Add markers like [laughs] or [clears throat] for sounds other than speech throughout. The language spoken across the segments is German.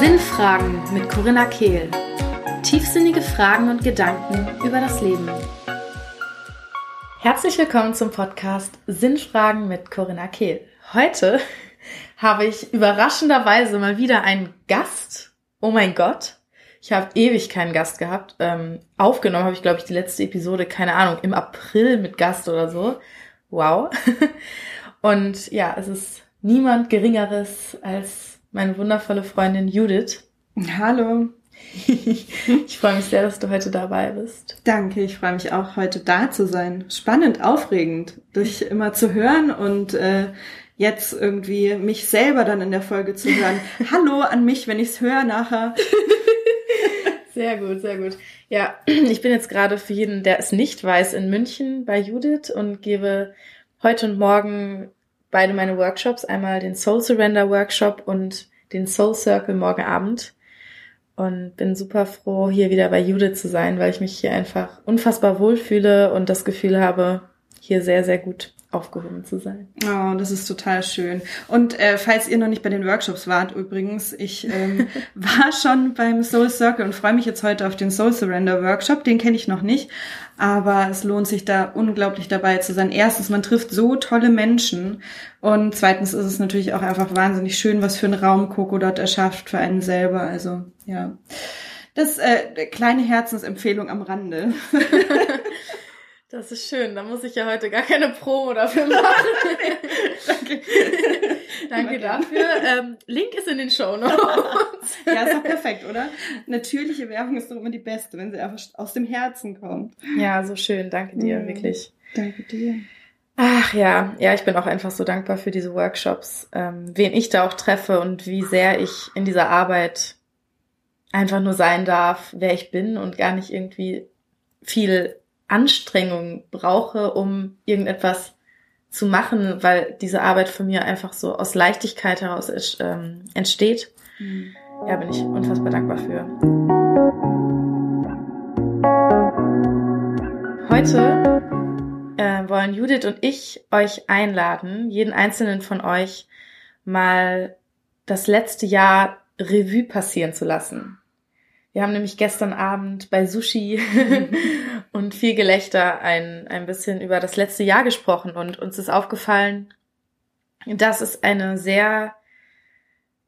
Sinnfragen mit Corinna Kehl. Tiefsinnige Fragen und Gedanken über das Leben. Herzlich willkommen zum Podcast Sinnfragen mit Corinna Kehl. Heute [laughs] habe ich überraschenderweise mal wieder einen Gast. Oh mein Gott. Ich habe ewig keinen Gast gehabt. Ähm, aufgenommen habe ich, glaube ich, die letzte Episode, keine Ahnung, im April mit Gast oder so. Wow. [laughs] Und ja, es ist niemand Geringeres als meine wundervolle Freundin Judith. Hallo. [laughs] ich freue mich sehr, dass du heute dabei bist. Danke, ich freue mich auch, heute da zu sein. Spannend, aufregend, dich immer zu hören und äh, jetzt irgendwie mich selber dann in der Folge zu hören. [laughs] Hallo an mich, wenn ich es höre nachher. [laughs] Sehr gut, sehr gut. Ja, [clears throat] ich bin jetzt gerade für jeden, der es nicht weiß, in München bei Judith und gebe heute und morgen beide meine Workshops, einmal den Soul Surrender Workshop und den Soul Circle morgen Abend. Und bin super froh, hier wieder bei Judith zu sein, weil ich mich hier einfach unfassbar wohlfühle und das Gefühl habe, hier sehr, sehr gut aufgehoben zu sein. Oh, das ist total schön. Und äh, falls ihr noch nicht bei den Workshops wart, übrigens, ich ähm, [laughs] war schon beim Soul Circle und freue mich jetzt heute auf den Soul Surrender Workshop. Den kenne ich noch nicht, aber es lohnt sich da unglaublich dabei zu sein. Erstens, man trifft so tolle Menschen und zweitens ist es natürlich auch einfach wahnsinnig schön, was für einen Raum Coco dort erschafft für einen selber. Also ja, das äh, kleine Herzensempfehlung am Rande. [laughs] Das ist schön. Da muss ich ja heute gar keine Promo dafür machen. [laughs] Danke. Danke dafür. Ähm, Link ist in den Show Notes. [laughs] ja, ist doch perfekt, oder? Natürliche Werbung ist doch immer die beste, wenn sie einfach aus dem Herzen kommt. Ja, so schön. Danke dir, mhm. wirklich. Danke dir. Ach ja, ja, ich bin auch einfach so dankbar für diese Workshops, ähm, wen ich da auch treffe und wie sehr ich in dieser Arbeit einfach nur sein darf, wer ich bin und gar nicht irgendwie viel Anstrengung brauche, um irgendetwas zu machen, weil diese Arbeit von mir einfach so aus Leichtigkeit heraus ähm, entsteht. Mhm. Ja, bin ich unfassbar dankbar für. Heute äh, wollen Judith und ich euch einladen, jeden einzelnen von euch mal das letzte Jahr Revue passieren zu lassen. Wir haben nämlich gestern Abend bei Sushi [laughs] und viel Gelächter ein, ein bisschen über das letzte Jahr gesprochen und uns ist aufgefallen, dass es eine sehr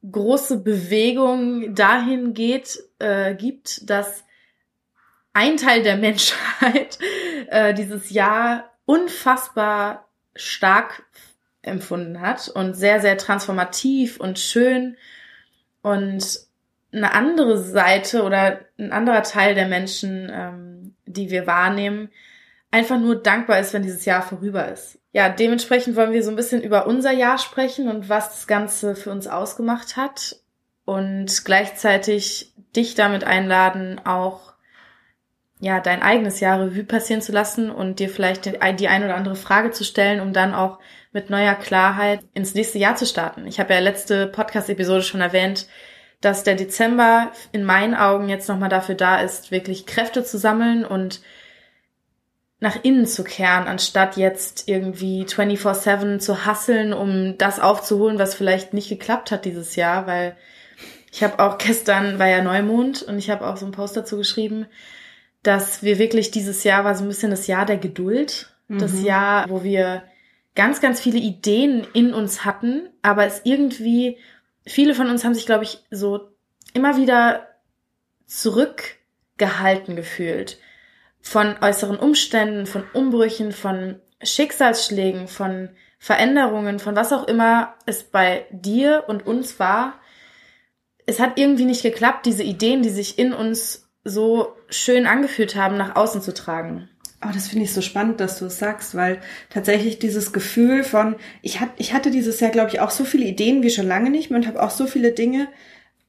große Bewegung dahin geht, äh, gibt, dass ein Teil der [laughs] Menschheit äh, dieses Jahr unfassbar stark empfunden hat und sehr, sehr transformativ und schön und eine andere Seite oder ein anderer Teil der Menschen, ähm, die wir wahrnehmen, einfach nur dankbar ist, wenn dieses Jahr vorüber ist. Ja, dementsprechend wollen wir so ein bisschen über unser Jahr sprechen und was das Ganze für uns ausgemacht hat und gleichzeitig dich damit einladen, auch ja, dein eigenes Jahr Revue passieren zu lassen und dir vielleicht die, ein oder andere Frage zu stellen, um dann auch mit neuer Klarheit ins nächste Jahr zu starten. Ich habe ja letzte Podcast-Episode schon erwähnt, dass der Dezember in meinen Augen jetzt nochmal dafür da ist, wirklich Kräfte zu sammeln und nach innen zu kehren, anstatt jetzt irgendwie 24-7 zu hasseln, um das aufzuholen, was vielleicht nicht geklappt hat dieses Jahr, weil ich habe auch gestern, war ja Neumond und ich habe auch so einen Post dazu geschrieben, dass wir wirklich dieses Jahr war so ein bisschen das Jahr der Geduld, mhm. das Jahr, wo wir ganz, ganz viele Ideen in uns hatten, aber es irgendwie viele von uns haben sich, glaube ich, so immer wieder zurückgehalten gefühlt von äußeren Umständen, von Umbrüchen, von Schicksalsschlägen, von Veränderungen, von was auch immer es bei dir und uns war. Es hat irgendwie nicht geklappt, diese Ideen, die sich in uns so schön angefühlt haben, nach außen zu tragen. Oh, das finde ich so spannend, dass du es sagst, weil tatsächlich dieses Gefühl von, ich, hat, ich hatte dieses Jahr, glaube ich, auch so viele Ideen wie schon lange nicht mehr und habe auch so viele Dinge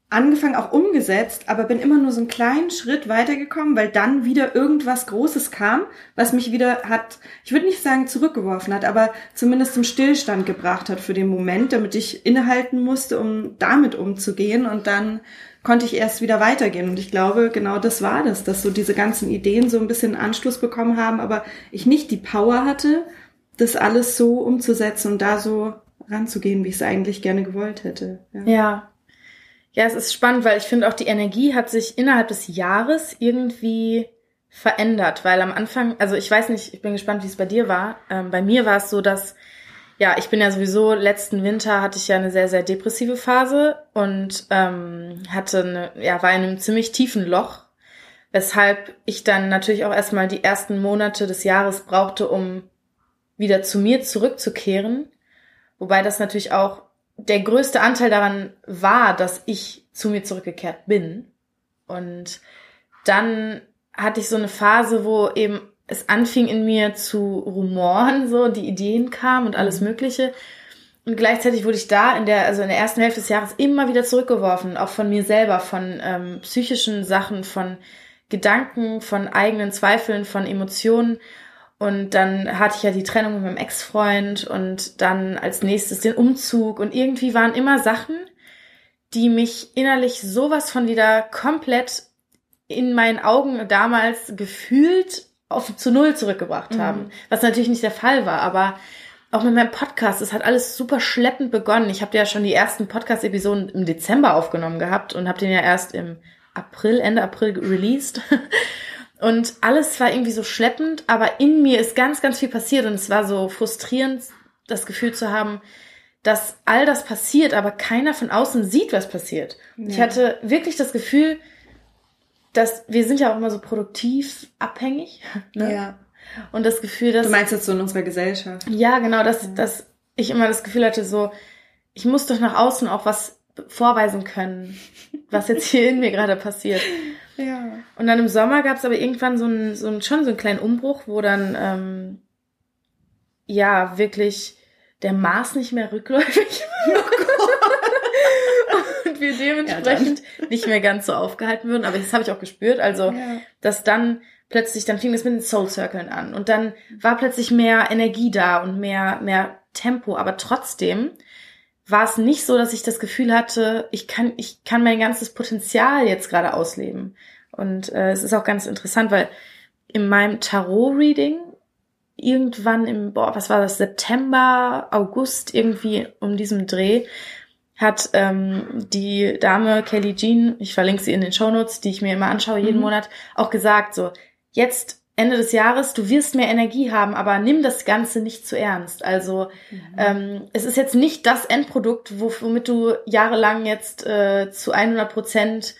angefangen, auch umgesetzt, aber bin immer nur so einen kleinen Schritt weitergekommen, weil dann wieder irgendwas Großes kam, was mich wieder hat, ich würde nicht sagen zurückgeworfen hat, aber zumindest zum Stillstand gebracht hat für den Moment, damit ich innehalten musste, um damit umzugehen und dann konnte ich erst wieder weitergehen. Und ich glaube, genau das war das, dass so diese ganzen Ideen so ein bisschen Anschluss bekommen haben, aber ich nicht die Power hatte, das alles so umzusetzen und da so ranzugehen, wie ich es eigentlich gerne gewollt hätte. Ja. ja. Ja, es ist spannend, weil ich finde auch die Energie hat sich innerhalb des Jahres irgendwie verändert, weil am Anfang, also ich weiß nicht, ich bin gespannt, wie es bei dir war. Ähm, bei mir war es so, dass ja, ich bin ja sowieso, letzten Winter hatte ich ja eine sehr, sehr depressive Phase und ähm, hatte eine, ja, war in einem ziemlich tiefen Loch, weshalb ich dann natürlich auch erstmal die ersten Monate des Jahres brauchte, um wieder zu mir zurückzukehren. Wobei das natürlich auch der größte Anteil daran war, dass ich zu mir zurückgekehrt bin. Und dann hatte ich so eine Phase, wo eben es anfing in mir zu rumoren, so die Ideen kamen und alles mhm. Mögliche. Und gleichzeitig wurde ich da in der, also in der ersten Hälfte des Jahres immer wieder zurückgeworfen, auch von mir selber, von ähm, psychischen Sachen, von Gedanken, von eigenen Zweifeln, von Emotionen. Und dann hatte ich ja die Trennung mit meinem Ex-Freund und dann als nächstes den Umzug. Und irgendwie waren immer Sachen, die mich innerlich sowas von wieder komplett in meinen Augen damals gefühlt auf zu Null zurückgebracht mhm. haben. Was natürlich nicht der Fall war, aber auch mit meinem Podcast, es hat alles super schleppend begonnen. Ich habe ja schon die ersten Podcast-Episoden im Dezember aufgenommen gehabt und habe den ja erst im April, Ende April released. [laughs] Und alles war irgendwie so schleppend, aber in mir ist ganz, ganz viel passiert und es war so frustrierend, das Gefühl zu haben, dass all das passiert, aber keiner von außen sieht, was passiert. Ja. Ich hatte wirklich das Gefühl, dass wir sind ja auch immer so produktiv abhängig. [laughs] Ne? Ja. Und das Gefühl, dass. Du meinst jetzt so in unserer Gesellschaft. Ja, genau, dass, ja. dass ich immer das Gefühl hatte, so, ich muss doch nach außen auch was vorweisen können, was jetzt hier in mir gerade passiert. [laughs] Ja. Und dann im Sommer gab es aber irgendwann so einen, so einen, schon so einen kleinen Umbruch, wo dann ähm, ja wirklich der Mars nicht mehr rückläufig [laughs] war. Und wir dementsprechend ja, nicht mehr ganz so aufgehalten würden. Aber das habe ich auch gespürt. Also, ja. dass dann plötzlich, dann fing das mit den Soul Circles an und dann war plötzlich mehr Energie da und mehr, mehr Tempo. Aber trotzdem war es nicht so, dass ich das Gefühl hatte, ich kann, ich kann mein ganzes Potenzial jetzt gerade ausleben. Und äh, es ist auch ganz interessant, weil in meinem Tarot-Reading irgendwann im, boah, was war das, September, August, irgendwie um diesem Dreh, hat ähm, die Dame Kelly Jean, ich verlinke sie in den Shownotes, die ich mir immer anschaue jeden mhm. Monat, auch gesagt, so, jetzt Ende des Jahres, du wirst mehr Energie haben, aber nimm das Ganze nicht zu ernst. Also mhm. ähm, es ist jetzt nicht das Endprodukt, womit du jahrelang jetzt äh, zu 100 Prozent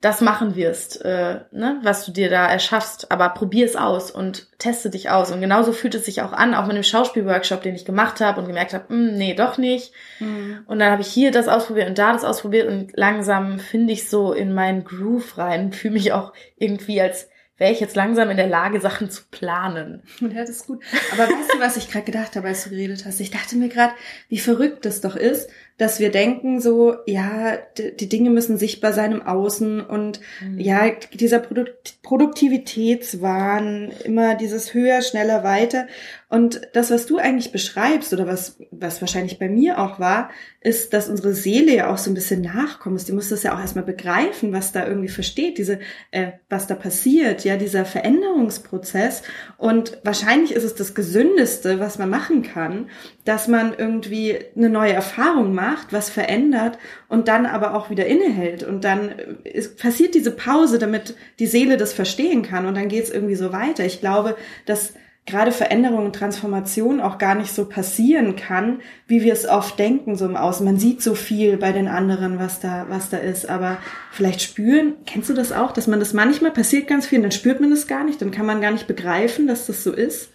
das machen wirst, äh, ne, was du dir da erschaffst. Aber probier es aus und teste dich aus. Und genauso fühlt es sich auch an, auch mit dem Schauspielworkshop, den ich gemacht habe und gemerkt habe, hm, nee, doch nicht. Mhm. Und dann habe ich hier das ausprobiert und da das ausprobiert und langsam finde ich so in meinen Groove rein, fühle mich auch irgendwie als wäre ich jetzt langsam in der Lage, Sachen zu planen. [laughs] Ja, das ist gut. Aber weißt du, was ich gerade gedacht habe, als du geredet hast? Ich dachte mir gerade, wie verrückt das doch ist, dass wir denken so, ja, die, Dinge müssen sichtbar sein im Außen und mhm. ja, dieser Produkt Produktivitätswahn, immer dieses höher, schneller, weiter. Und das, was du eigentlich beschreibst oder was, was wahrscheinlich bei mir auch war, ist, dass unsere Seele ja auch so ein bisschen nachkommen muss. Die muss das ja auch erstmal begreifen, was da irgendwie versteht, diese, äh, was da passiert, ja, dieser Veränderungsprozess. Und wahrscheinlich ist es das Gesündeste, was man machen kann, dass man irgendwie eine neue Erfahrung macht, was verändert und dann aber auch wieder innehält. Und dann ist, passiert diese Pause, damit die Seele das verstehen kann und dann geht es irgendwie so weiter. Ich glaube, dass gerade Veränderung und Transformation auch gar nicht so passieren kann, wie wir es oft denken, so im Außen. Man sieht so viel bei den anderen, was da, was da ist, aber vielleicht spüren, kennst du das auch, dass man das manchmal passiert ganz viel und dann spürt man es gar nicht, dann kann man gar nicht begreifen, dass das so ist?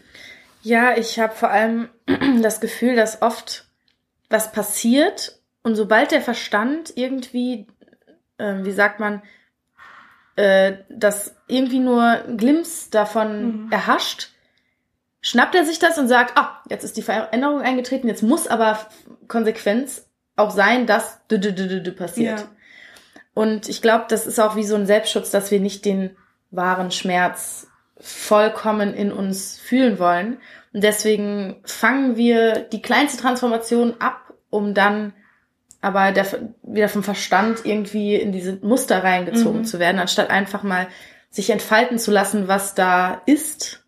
Ja, ich habe vor allem [clears throat] das Gefühl, dass oft was passiert und sobald der Verstand irgendwie, äh, wie sagt man, äh, das irgendwie nur Glimps davon mhm. erhascht, schnappt er sich das und sagt, ah, jetzt ist die Veränderung eingetreten, jetzt muss aber Konsequenz auch sein, dass d -d -d -d passiert. Ja. Und ich glaube, das ist auch wie so ein Selbstschutz, dass wir nicht den wahren Schmerz vollkommen in uns fühlen wollen. Und deswegen fangen wir die kleinste Transformation ab, um dann aber der, wieder vom Verstand irgendwie in diese Muster reingezogen mhm. zu werden, anstatt einfach mal sich entfalten zu lassen, was da ist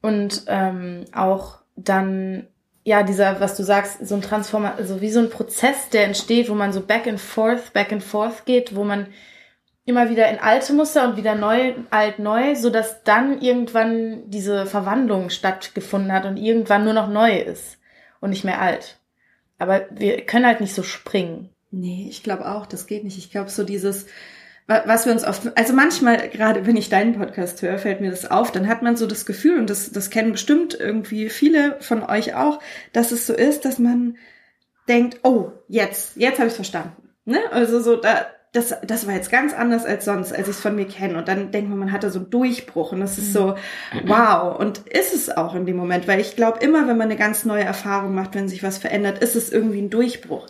und ähm, auch dann ja, dieser, was du sagst, so ein Transformer, also wie so ein Prozess, der entsteht, wo man so back and forth, back and forth geht, wo man immer wieder in alte Muster und wieder neu, alt, neu, so dass dann irgendwann diese Verwandlung stattgefunden hat und irgendwann nur noch neu ist und nicht mehr alt. Aber wir können halt nicht so springen. Nee, ich glaube auch, das geht nicht. Ich glaube, so dieses, was wir uns oft, also manchmal, gerade wenn ich deinen Podcast höre, fällt mir das auf, dann hat man so das Gefühl, und das, das kennen bestimmt irgendwie viele von euch auch, dass es so ist, dass man denkt, oh, jetzt, jetzt habe ich verstanden. Ne? Also so, da, das, das war jetzt ganz anders als sonst, als ich es von mir kenne. Und dann denkt man, man hatte so einen Durchbruch und das ist so, mhm. wow. Und ist es auch in dem Moment, weil ich glaube, immer wenn man eine ganz neue Erfahrung macht, wenn sich was verändert, ist es irgendwie ein Durchbruch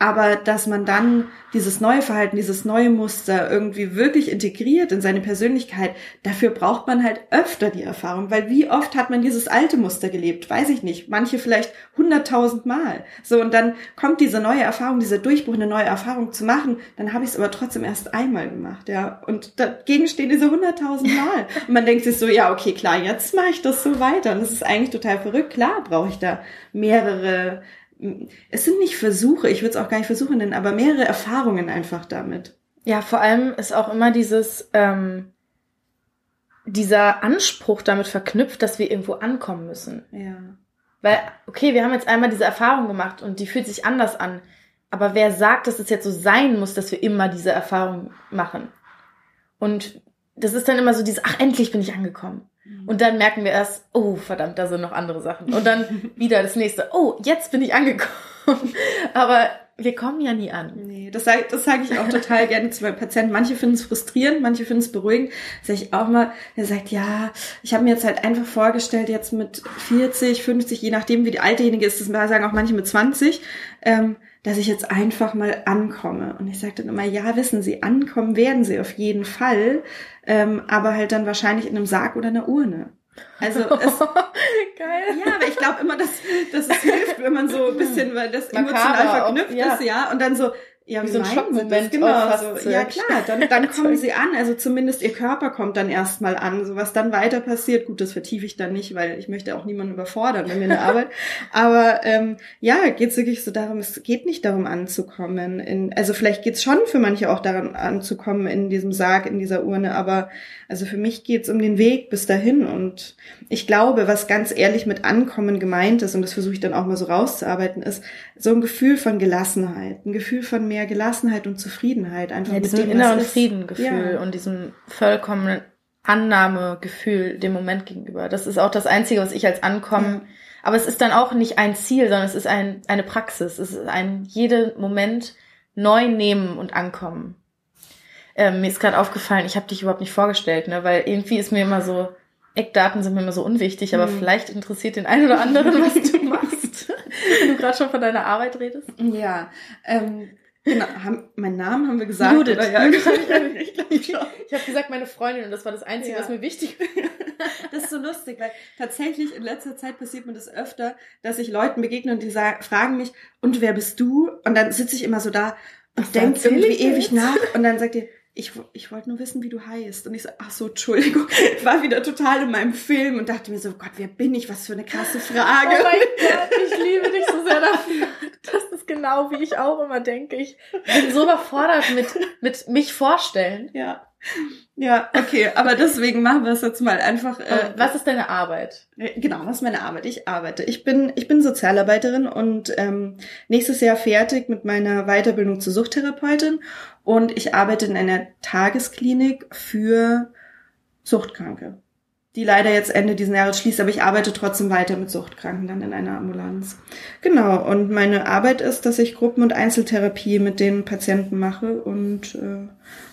aber dass man dann dieses neue Verhalten, dieses neue Muster irgendwie wirklich integriert in seine Persönlichkeit, dafür braucht man halt öfter die Erfahrung, weil wie oft hat man dieses alte Muster gelebt, weiß ich nicht, manche vielleicht hunderttausend Mal. So und dann kommt diese neue Erfahrung, dieser Durchbruch, eine neue Erfahrung zu machen, dann habe ich es aber trotzdem erst einmal gemacht, ja. Und dagegen stehen diese hunderttausend Mal [laughs] und man denkt sich so, ja okay, klar, jetzt mache ich das so weiter und das ist eigentlich total verrückt. Klar brauche ich da mehrere es sind nicht Versuche, ich würde es auch gar nicht Versuche nennen, aber mehrere Erfahrungen einfach damit. Ja, vor allem ist auch immer dieses, ähm, dieser Anspruch damit verknüpft, dass wir irgendwo ankommen müssen. Ja. Weil, okay, wir haben jetzt einmal diese Erfahrung gemacht und die fühlt sich anders an. Aber wer sagt, dass es jetzt so sein muss, dass wir immer diese Erfahrung machen? Und das ist dann immer so dieses, ach, endlich bin ich angekommen. Und dann merken wir erst, oh, verdammt, da sind noch andere Sachen. Und dann [laughs] wieder das nächste, oh, jetzt bin ich angekommen. [laughs] Aber wir kommen ja nie an. Nee, das sage das sag ich auch total gerne zu meinen Patienten. Manche finden es frustrierend, manche finden es beruhigend. Sag ich auch mal, er sagt, ja, ich habe mir jetzt halt einfach vorgestellt, jetzt mit 40, 50, je nachdem, wie die altejenige ist, das sagen auch manche mit 20, ähm, dass ich jetzt einfach mal ankomme. Und ich sage dann immer, ja, wissen Sie, ankommen werden Sie auf jeden Fall, ähm, aber halt dann wahrscheinlich in einem Sarg oder einer Urne. Also [laughs] es, Geil. Ja, aber ich glaube immer, dass, dass es hilft, wenn man so ein bisschen, weil das emotional verknüpft ja. ist, ja, und dann so, ja, wie so ein Schockmoment. Genau, so, ja klar, dann, [laughs] dann kommen sie an, also zumindest ihr Körper kommt dann erstmal an. So was dann weiter passiert, gut, das vertiefe ich dann nicht, weil ich möchte auch niemanden überfordern in der [laughs] Arbeit. Aber ähm, ja, geht es wirklich so darum, es geht nicht darum anzukommen. In, also vielleicht geht es schon für manche auch daran anzukommen in diesem Sarg, in dieser Urne, aber also für mich geht es um den Weg bis dahin. Und ich glaube, was ganz ehrlich mit Ankommen gemeint ist, und das versuche ich dann auch mal so rauszuarbeiten, ist so ein Gefühl von Gelassenheit, ein Gefühl von mehr Gelassenheit und Zufriedenheit. Einfach ja, diesem inneren Friedengefühl ja. und diesem vollkommenen Annahmegefühl dem Moment gegenüber. Das ist auch das Einzige, was ich als Ankommen. Ja. Aber es ist dann auch nicht ein Ziel, sondern es ist ein, eine Praxis. Es ist ein jeden Moment neu nehmen und ankommen. Ähm, mir ist gerade aufgefallen, ich habe dich überhaupt nicht vorgestellt, ne? weil irgendwie ist mir immer so, Eckdaten sind mir immer so unwichtig, aber mhm. vielleicht interessiert den einen oder anderen, was du [laughs] machst, du gerade schon von deiner Arbeit redest. Ja, ähm, Genau, haben, meinen Namen haben wir gesagt. Judith. Oder? Ja, [laughs] ich, ich, ich habe gesagt meine Freundin und das war das Einzige, ja. was mir wichtig war. Das ist so lustig, weil tatsächlich in letzter Zeit passiert mir das öfter, dass ich Leuten begegne und die sagen, fragen mich, und wer bist du? Und dann sitze ich immer so da und denke irgendwie ewig nach und dann sagt ihr, ich, ich wollte nur wissen, wie du heißt. Und ich so, ach so, Entschuldigung, ich [laughs] war wieder total in meinem Film und dachte mir so, Gott, wer bin ich? Was für eine krasse Frage. Oh mein Gott, ich liebe dich so sehr [laughs] dafür. Das ist genau, wie ich auch immer denke. Ich bin so überfordert mit, mit mich vorstellen. Ja. Ja, okay, aber deswegen machen wir es jetzt mal einfach. Äh, was ist deine Arbeit? Genau, was ist meine Arbeit? Ich arbeite. Ich bin, ich bin Sozialarbeiterin und ähm, nächstes Jahr fertig mit meiner Weiterbildung zur Suchttherapeutin und ich arbeite in einer Tagesklinik für Suchtkranke, die leider jetzt Ende diesen Jahres schließt, aber ich arbeite trotzdem weiter mit Suchtkranken dann in einer Ambulanz. Genau, und meine Arbeit ist, dass ich Gruppen- und Einzeltherapie mit den Patienten mache und äh,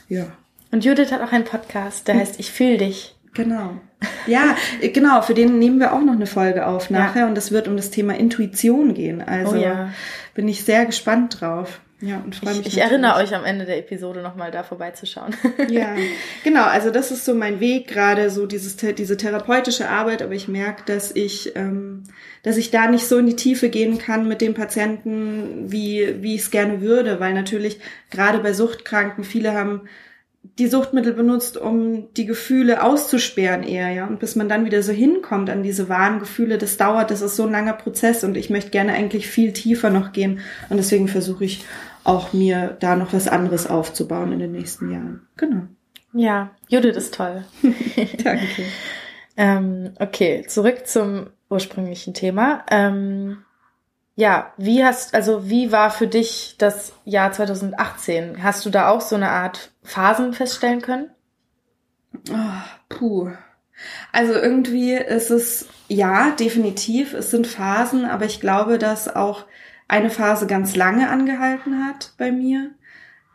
ja. Und Judith hat auch einen Podcast, der heißt Ich fühl dich. Genau. Ja, genau, für den nehmen wir auch noch eine Folge auf nachher ja. und es wird um das Thema Intuition gehen. Also oh ja. bin ich sehr gespannt drauf. Ja, und freue mich. Ich, ich erinnere euch am Ende der Episode nochmal da vorbeizuschauen. [laughs] ja, genau. Also das ist so mein Weg gerade, so dieses diese therapeutische Arbeit. Aber ich merke, dass ich, ähm, dass ich da nicht so in die Tiefe gehen kann mit dem Patienten, wie wie ich es gerne würde, weil natürlich gerade bei Suchtkranken viele haben die Suchtmittel benutzt, um die Gefühle auszusperren eher, ja. Und bis man dann wieder so hinkommt an diese wahren Gefühle, das dauert, das ist so ein langer Prozess und ich möchte gerne eigentlich viel tiefer noch gehen. Und deswegen versuche ich auch mir da noch was anderes aufzubauen in den nächsten Jahren. Genau. Ja, Judith ist toll. [laughs] [laughs] Danke. ähm, okay, zurück zum ursprünglichen Thema. Ähm, ja, wie hast, also wie war für dich das Jahr 2018? Hast du da auch so eine Art Phasen feststellen können? Oh, puh. Also irgendwie ist es, ja, definitiv, es sind Phasen, aber ich glaube, dass auch eine Phase ganz lange angehalten hat bei mir.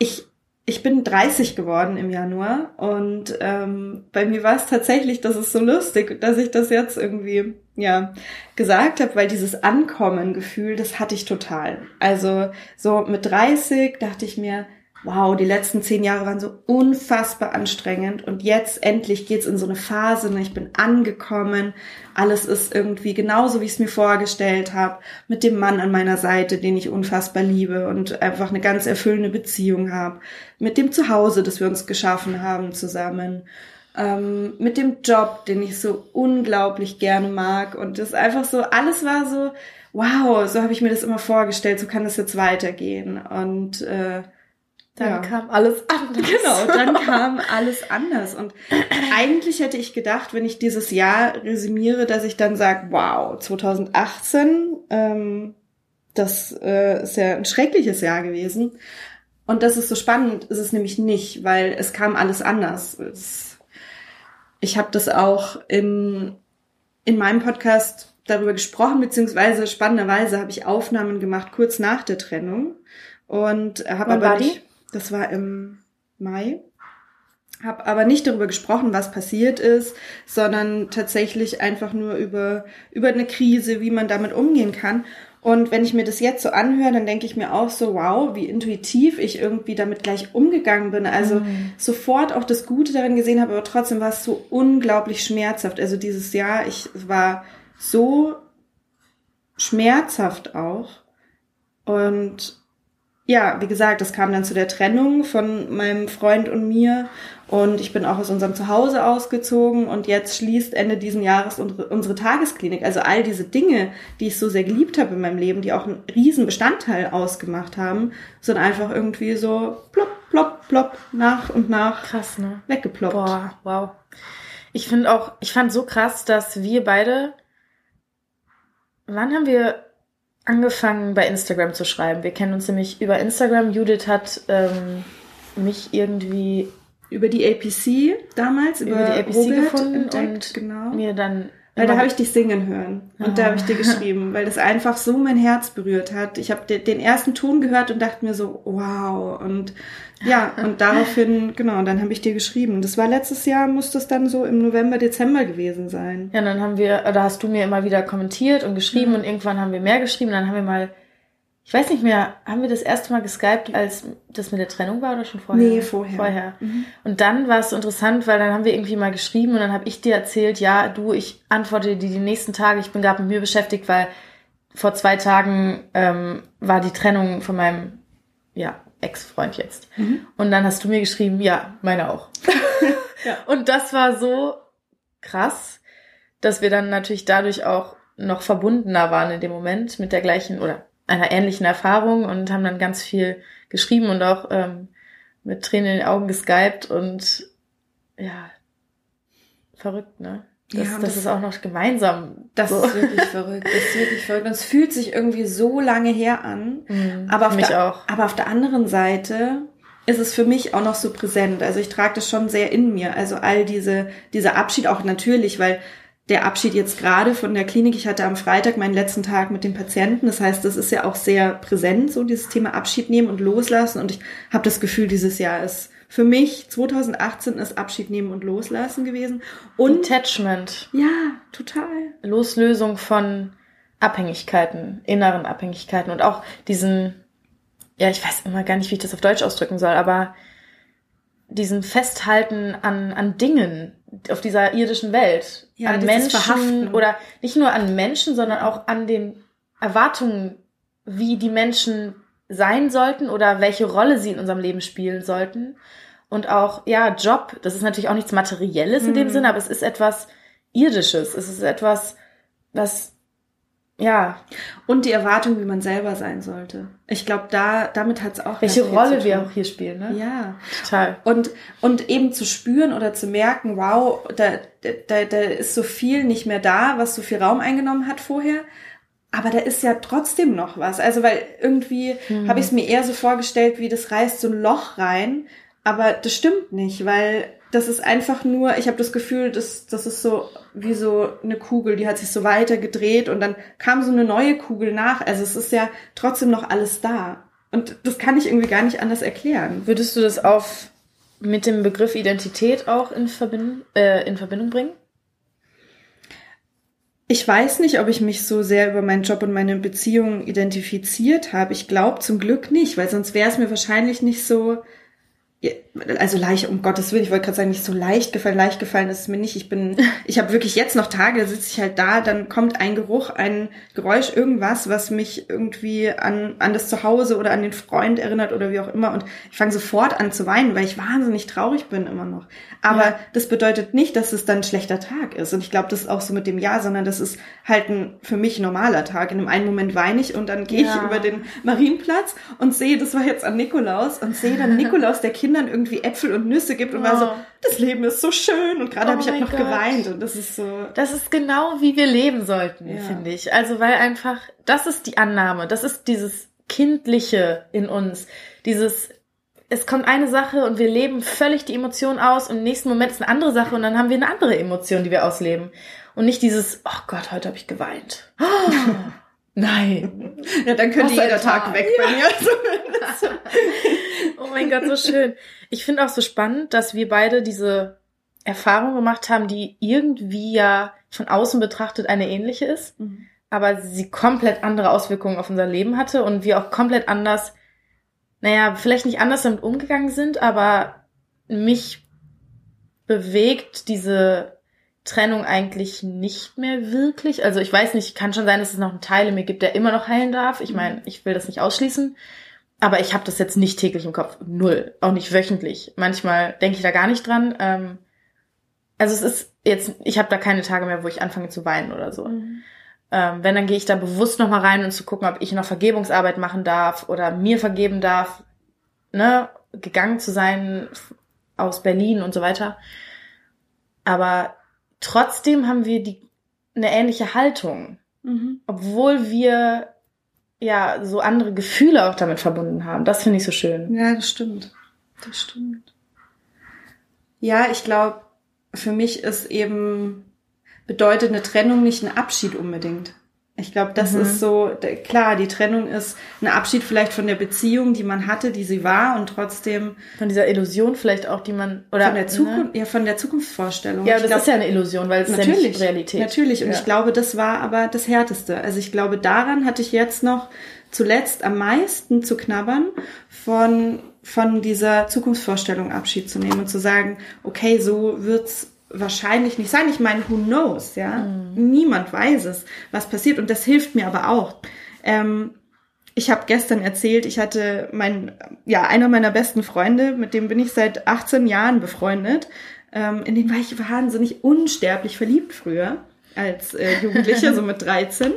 Ich ich bin 30 geworden im Januar und ähm, bei mir war es tatsächlich, das ist so lustig, dass ich das jetzt irgendwie ja gesagt habe, weil dieses Ankommen-Gefühl, das hatte ich total. Also so mit 30 dachte ich mir, wow, die letzten zehn Jahre waren so unfassbar anstrengend. Und jetzt endlich geht's in so eine Phase, ne? ich bin angekommen, alles ist irgendwie genauso, wie ich es mir vorgestellt habe, mit dem Mann an meiner Seite, den ich unfassbar liebe und einfach eine ganz erfüllende Beziehung habe, mit dem Zuhause, das wir uns geschaffen haben zusammen, ähm, mit dem Job, den ich so unglaublich gerne mag. Und das einfach so, alles war so, wow, so habe ich mir das immer vorgestellt, so kann es jetzt weitergehen. Und äh, dann ja. kam alles anders. Genau, [laughs] dann kam alles anders. Und eigentlich hätte ich gedacht, wenn ich dieses Jahr resümiere, dass ich dann sage, wow, 2018, ähm, das äh, ist ja ein schreckliches Jahr gewesen. Und das ist so spannend, ist es nämlich nicht, weil es kam alles anders. Es, ich habe das auch in, in meinem Podcast darüber gesprochen, beziehungsweise spannenderweise habe ich Aufnahmen gemacht kurz nach der Trennung und habe aber nicht, das war im Mai. Hab aber nicht darüber gesprochen, was passiert ist, sondern tatsächlich einfach nur über, über eine Krise, wie man damit umgehen kann. Und wenn ich mir das jetzt so anhöre, dann denke ich mir auch so, wow, wie intuitiv ich irgendwie damit gleich umgegangen bin. Also mhm. sofort auch das Gute darin gesehen habe, aber trotzdem war es so unglaublich schmerzhaft. Also dieses Jahr, ich war so schmerzhaft auch. Und ja, wie gesagt, es kam dann zu der Trennung von meinem Freund und mir und ich bin auch aus unserem Zuhause ausgezogen und jetzt schließt Ende diesen Jahres unsere Tagesklinik. Also all diese Dinge, die ich so sehr geliebt habe in meinem Leben, die auch einen riesen Bestandteil ausgemacht haben, sind einfach irgendwie so plopp, plopp, plopp, nach und nach krass, ne? weggeploppt. Boah, wow. Ich finde auch, ich fand so krass, dass wir beide, wann haben wir angefangen bei Instagram zu schreiben. Wir kennen uns nämlich über Instagram. Judith hat ähm, mich irgendwie über die APC damals über, über die APC Robert gefunden entdeckt, und genau. mir dann weil da habe ich dich singen hören und oh. da habe ich dir geschrieben, weil das einfach so mein Herz berührt hat. Ich habe den ersten Ton gehört und dachte mir so, wow. Und ja, und daraufhin, [laughs] genau, und dann habe ich dir geschrieben. Das war letztes Jahr, muss das dann so im November, Dezember gewesen sein. Ja, dann haben wir, da hast du mir immer wieder kommentiert und geschrieben mhm. und irgendwann haben wir mehr geschrieben. Dann haben wir mal ich weiß nicht mehr, haben wir das erste Mal geskypt, als das mit der Trennung war oder schon vorher? Nee, vorher. Vorher. Mhm. Und dann war es so interessant, weil dann haben wir irgendwie mal geschrieben und dann habe ich dir erzählt, ja, du, ich antworte dir die nächsten Tage, ich bin gerade mit mir beschäftigt, weil vor zwei Tagen ähm, war die Trennung von meinem, ja, Ex-Freund jetzt. Mhm. Und dann hast du mir geschrieben, ja, meine auch. [laughs] ja. Und das war so krass, dass wir dann natürlich dadurch auch noch verbundener waren in dem Moment mit der gleichen oder einer ähnlichen Erfahrung und haben dann ganz viel geschrieben und auch ähm, mit Tränen in den Augen geskypt und ja, verrückt, ne? Das, ja, das, das, ist auch noch gemeinsam. Das so. ist wirklich [laughs] verrückt. Das ist wirklich verrückt. Und es fühlt sich irgendwie so lange her an. Mhm, aber, auf der, auch. aber auf der anderen Seite ist es für mich auch noch so präsent. Also ich trage das schon sehr in mir. Also all diese, dieser Abschied auch natürlich, weil der Abschied jetzt gerade von der Klinik. Ich hatte am Freitag meinen letzten Tag mit dem Patienten. Das heißt, das ist ja auch sehr präsent, so dieses Thema Abschied nehmen und loslassen. Und ich habe das Gefühl, dieses Jahr ist für mich 2018 ist Abschied nehmen und loslassen gewesen. Und Attachment. Ja, total. Loslösung von Abhängigkeiten, inneren Abhängigkeiten und auch diesen, ja, ich weiß immer gar nicht, wie ich das auf Deutsch ausdrücken soll, aber diesen Festhalten an, an Dingen auf dieser irdischen Welt. Ja, an Menschen oder nicht nur an Menschen, sondern auch an den Erwartungen, wie die Menschen sein sollten oder welche Rolle sie in unserem Leben spielen sollten. und auch, ja, Job, das ist natürlich auch nichts Materielles in dem Mhm. Sinne, aber es ist etwas Irdisches. Es ist etwas, was, ja, Und die Erwartung, wie man selber sein sollte. Ich glaube, da, damit hat es auch welche Rolle wir auch hier spielen, ne? Ja. Total. Und, und eben zu spüren oder zu merken, wow, da, da, da ist so viel nicht mehr da, was so viel Raum eingenommen hat vorher. Aber da ist ja trotzdem noch was. Also, weil irgendwie Mhm. habe ich es mir eher so vorgestellt, wie das reißt so ein Loch rein. Aber das stimmt nicht, weil das ist einfach nur, ich habe das Gefühl, das, das ist so wie so eine Kugel, die hat sich so weiter gedreht und dann kam so eine neue Kugel nach. Also es ist ja trotzdem noch alles da. Und das kann ich irgendwie gar nicht anders erklären. Würdest du das auf mit dem Begriff Identität auch in Verbindung, äh, in Verbindung bringen? Ich weiß nicht, ob ich mich so sehr über meinen Job und meine Beziehung identifiziert habe. Ich glaube zum Glück nicht, weil sonst wäre es mir wahrscheinlich nicht so, also leicht, um Gottes Willen, ich wollte gerade sagen, nicht so leicht gefallen. Leicht gefallen ist es mir nicht. Ich bin, [laughs] ich habe wirklich jetzt noch Tage, da sitze ich halt da, dann kommt ein Geruch, ein Geräusch, irgendwas, was mich irgendwie an, an das Zuhause oder an den Freund erinnert oder wie auch immer. Und ich fange sofort an zu weinen, weil ich wahnsinnig traurig bin immer noch. Aber Ja. das bedeutet nicht, dass es dann ein schlechter Tag ist. Und ich glaube, das ist auch so mit dem Jahr, sondern das ist halt ein für mich normaler Tag. In dem einen Moment weine ich und dann gehe Ja. ich über den Marienplatz und sehe, das war jetzt an Nikolaus und sehe dann [laughs] Nikolaus, der Kindern irgendwie Äpfel und Nüsse gibt und war so, das Leben ist so schön. Und gerade Oh habe ich halt noch Gott. geweint und das ist so. Das ist genau wie wir leben sollten, Ja. finde ich. Also weil einfach, das ist die Annahme, das ist dieses Kindliche in uns, dieses, es kommt eine Sache und wir leben völlig die Emotion aus und im nächsten Moment ist eine andere Sache und dann haben wir eine andere Emotion, die wir ausleben. Und nicht dieses, oh Gott, heute habe ich geweint. Oh, [laughs] nein. Ja, dann könnte jeder Tag, Tag. weg bei mir. [laughs] [laughs] Oh mein Gott, so schön. Ich finde auch so spannend, dass wir beide diese Erfahrung gemacht haben, die irgendwie ja von außen betrachtet eine ähnliche ist, Mhm. aber sie komplett andere Auswirkungen auf unser Leben hatte und wir auch komplett anders, naja, vielleicht nicht anders damit umgegangen sind, aber mich bewegt diese Trennung eigentlich nicht mehr wirklich. Also ich weiß nicht, kann schon sein, dass es noch einen Teil in mir gibt, der immer noch heilen darf. Ich meine, ich will das nicht ausschließen. Aber ich habe das jetzt nicht täglich im Kopf. Null. Auch nicht wöchentlich. Manchmal denke ich da gar nicht dran. Ähm, also es ist jetzt, ich habe da keine Tage mehr, wo ich anfange zu weinen oder so. Ähm, wenn, dann gehe ich da bewusst nochmal rein und zu gucken, ob ich noch Vergebungsarbeit machen darf oder mir vergeben darf, ne, gegangen zu sein aus Berlin und so weiter. Aber trotzdem haben wir die eine ähnliche Haltung, Mhm. obwohl wir ja so andere Gefühle auch damit verbunden haben. Das finde ich so schön. Ja, das stimmt. Das stimmt. Ja, ich glaube, für mich ist eben, bedeutet eine Trennung nicht ein Abschied unbedingt. Ich glaube, das Mhm. ist so, klar, die Trennung ist ein Abschied vielleicht von der Beziehung, die man hatte, die sie war und trotzdem Von dieser Illusion vielleicht auch, die man oder von der Ne? Zukunft, ja, von der Zukunftsvorstellung. Ja, das glaub, ist ja eine Illusion, weil es ist ja Natürlich, nicht Realität. natürlich. Und ja. ich glaube, das war aber das Härteste. Also ich glaube, daran hatte ich jetzt noch zuletzt am meisten zu knabbern, von, von dieser Zukunftsvorstellung Abschied zu nehmen und zu sagen, okay, so wird's wahrscheinlich nicht sein. Ich meine, who knows, ja? Niemand weiß es, was passiert. Und das hilft mir aber auch. Ähm, ich habe gestern erzählt, ich hatte mein, ja, einer meiner besten Freunde, mit dem bin ich seit 18 Jahren befreundet. Ähm, in den war ich wahnsinnig unsterblich verliebt früher als äh, Jugendliche, [laughs] so mit 13.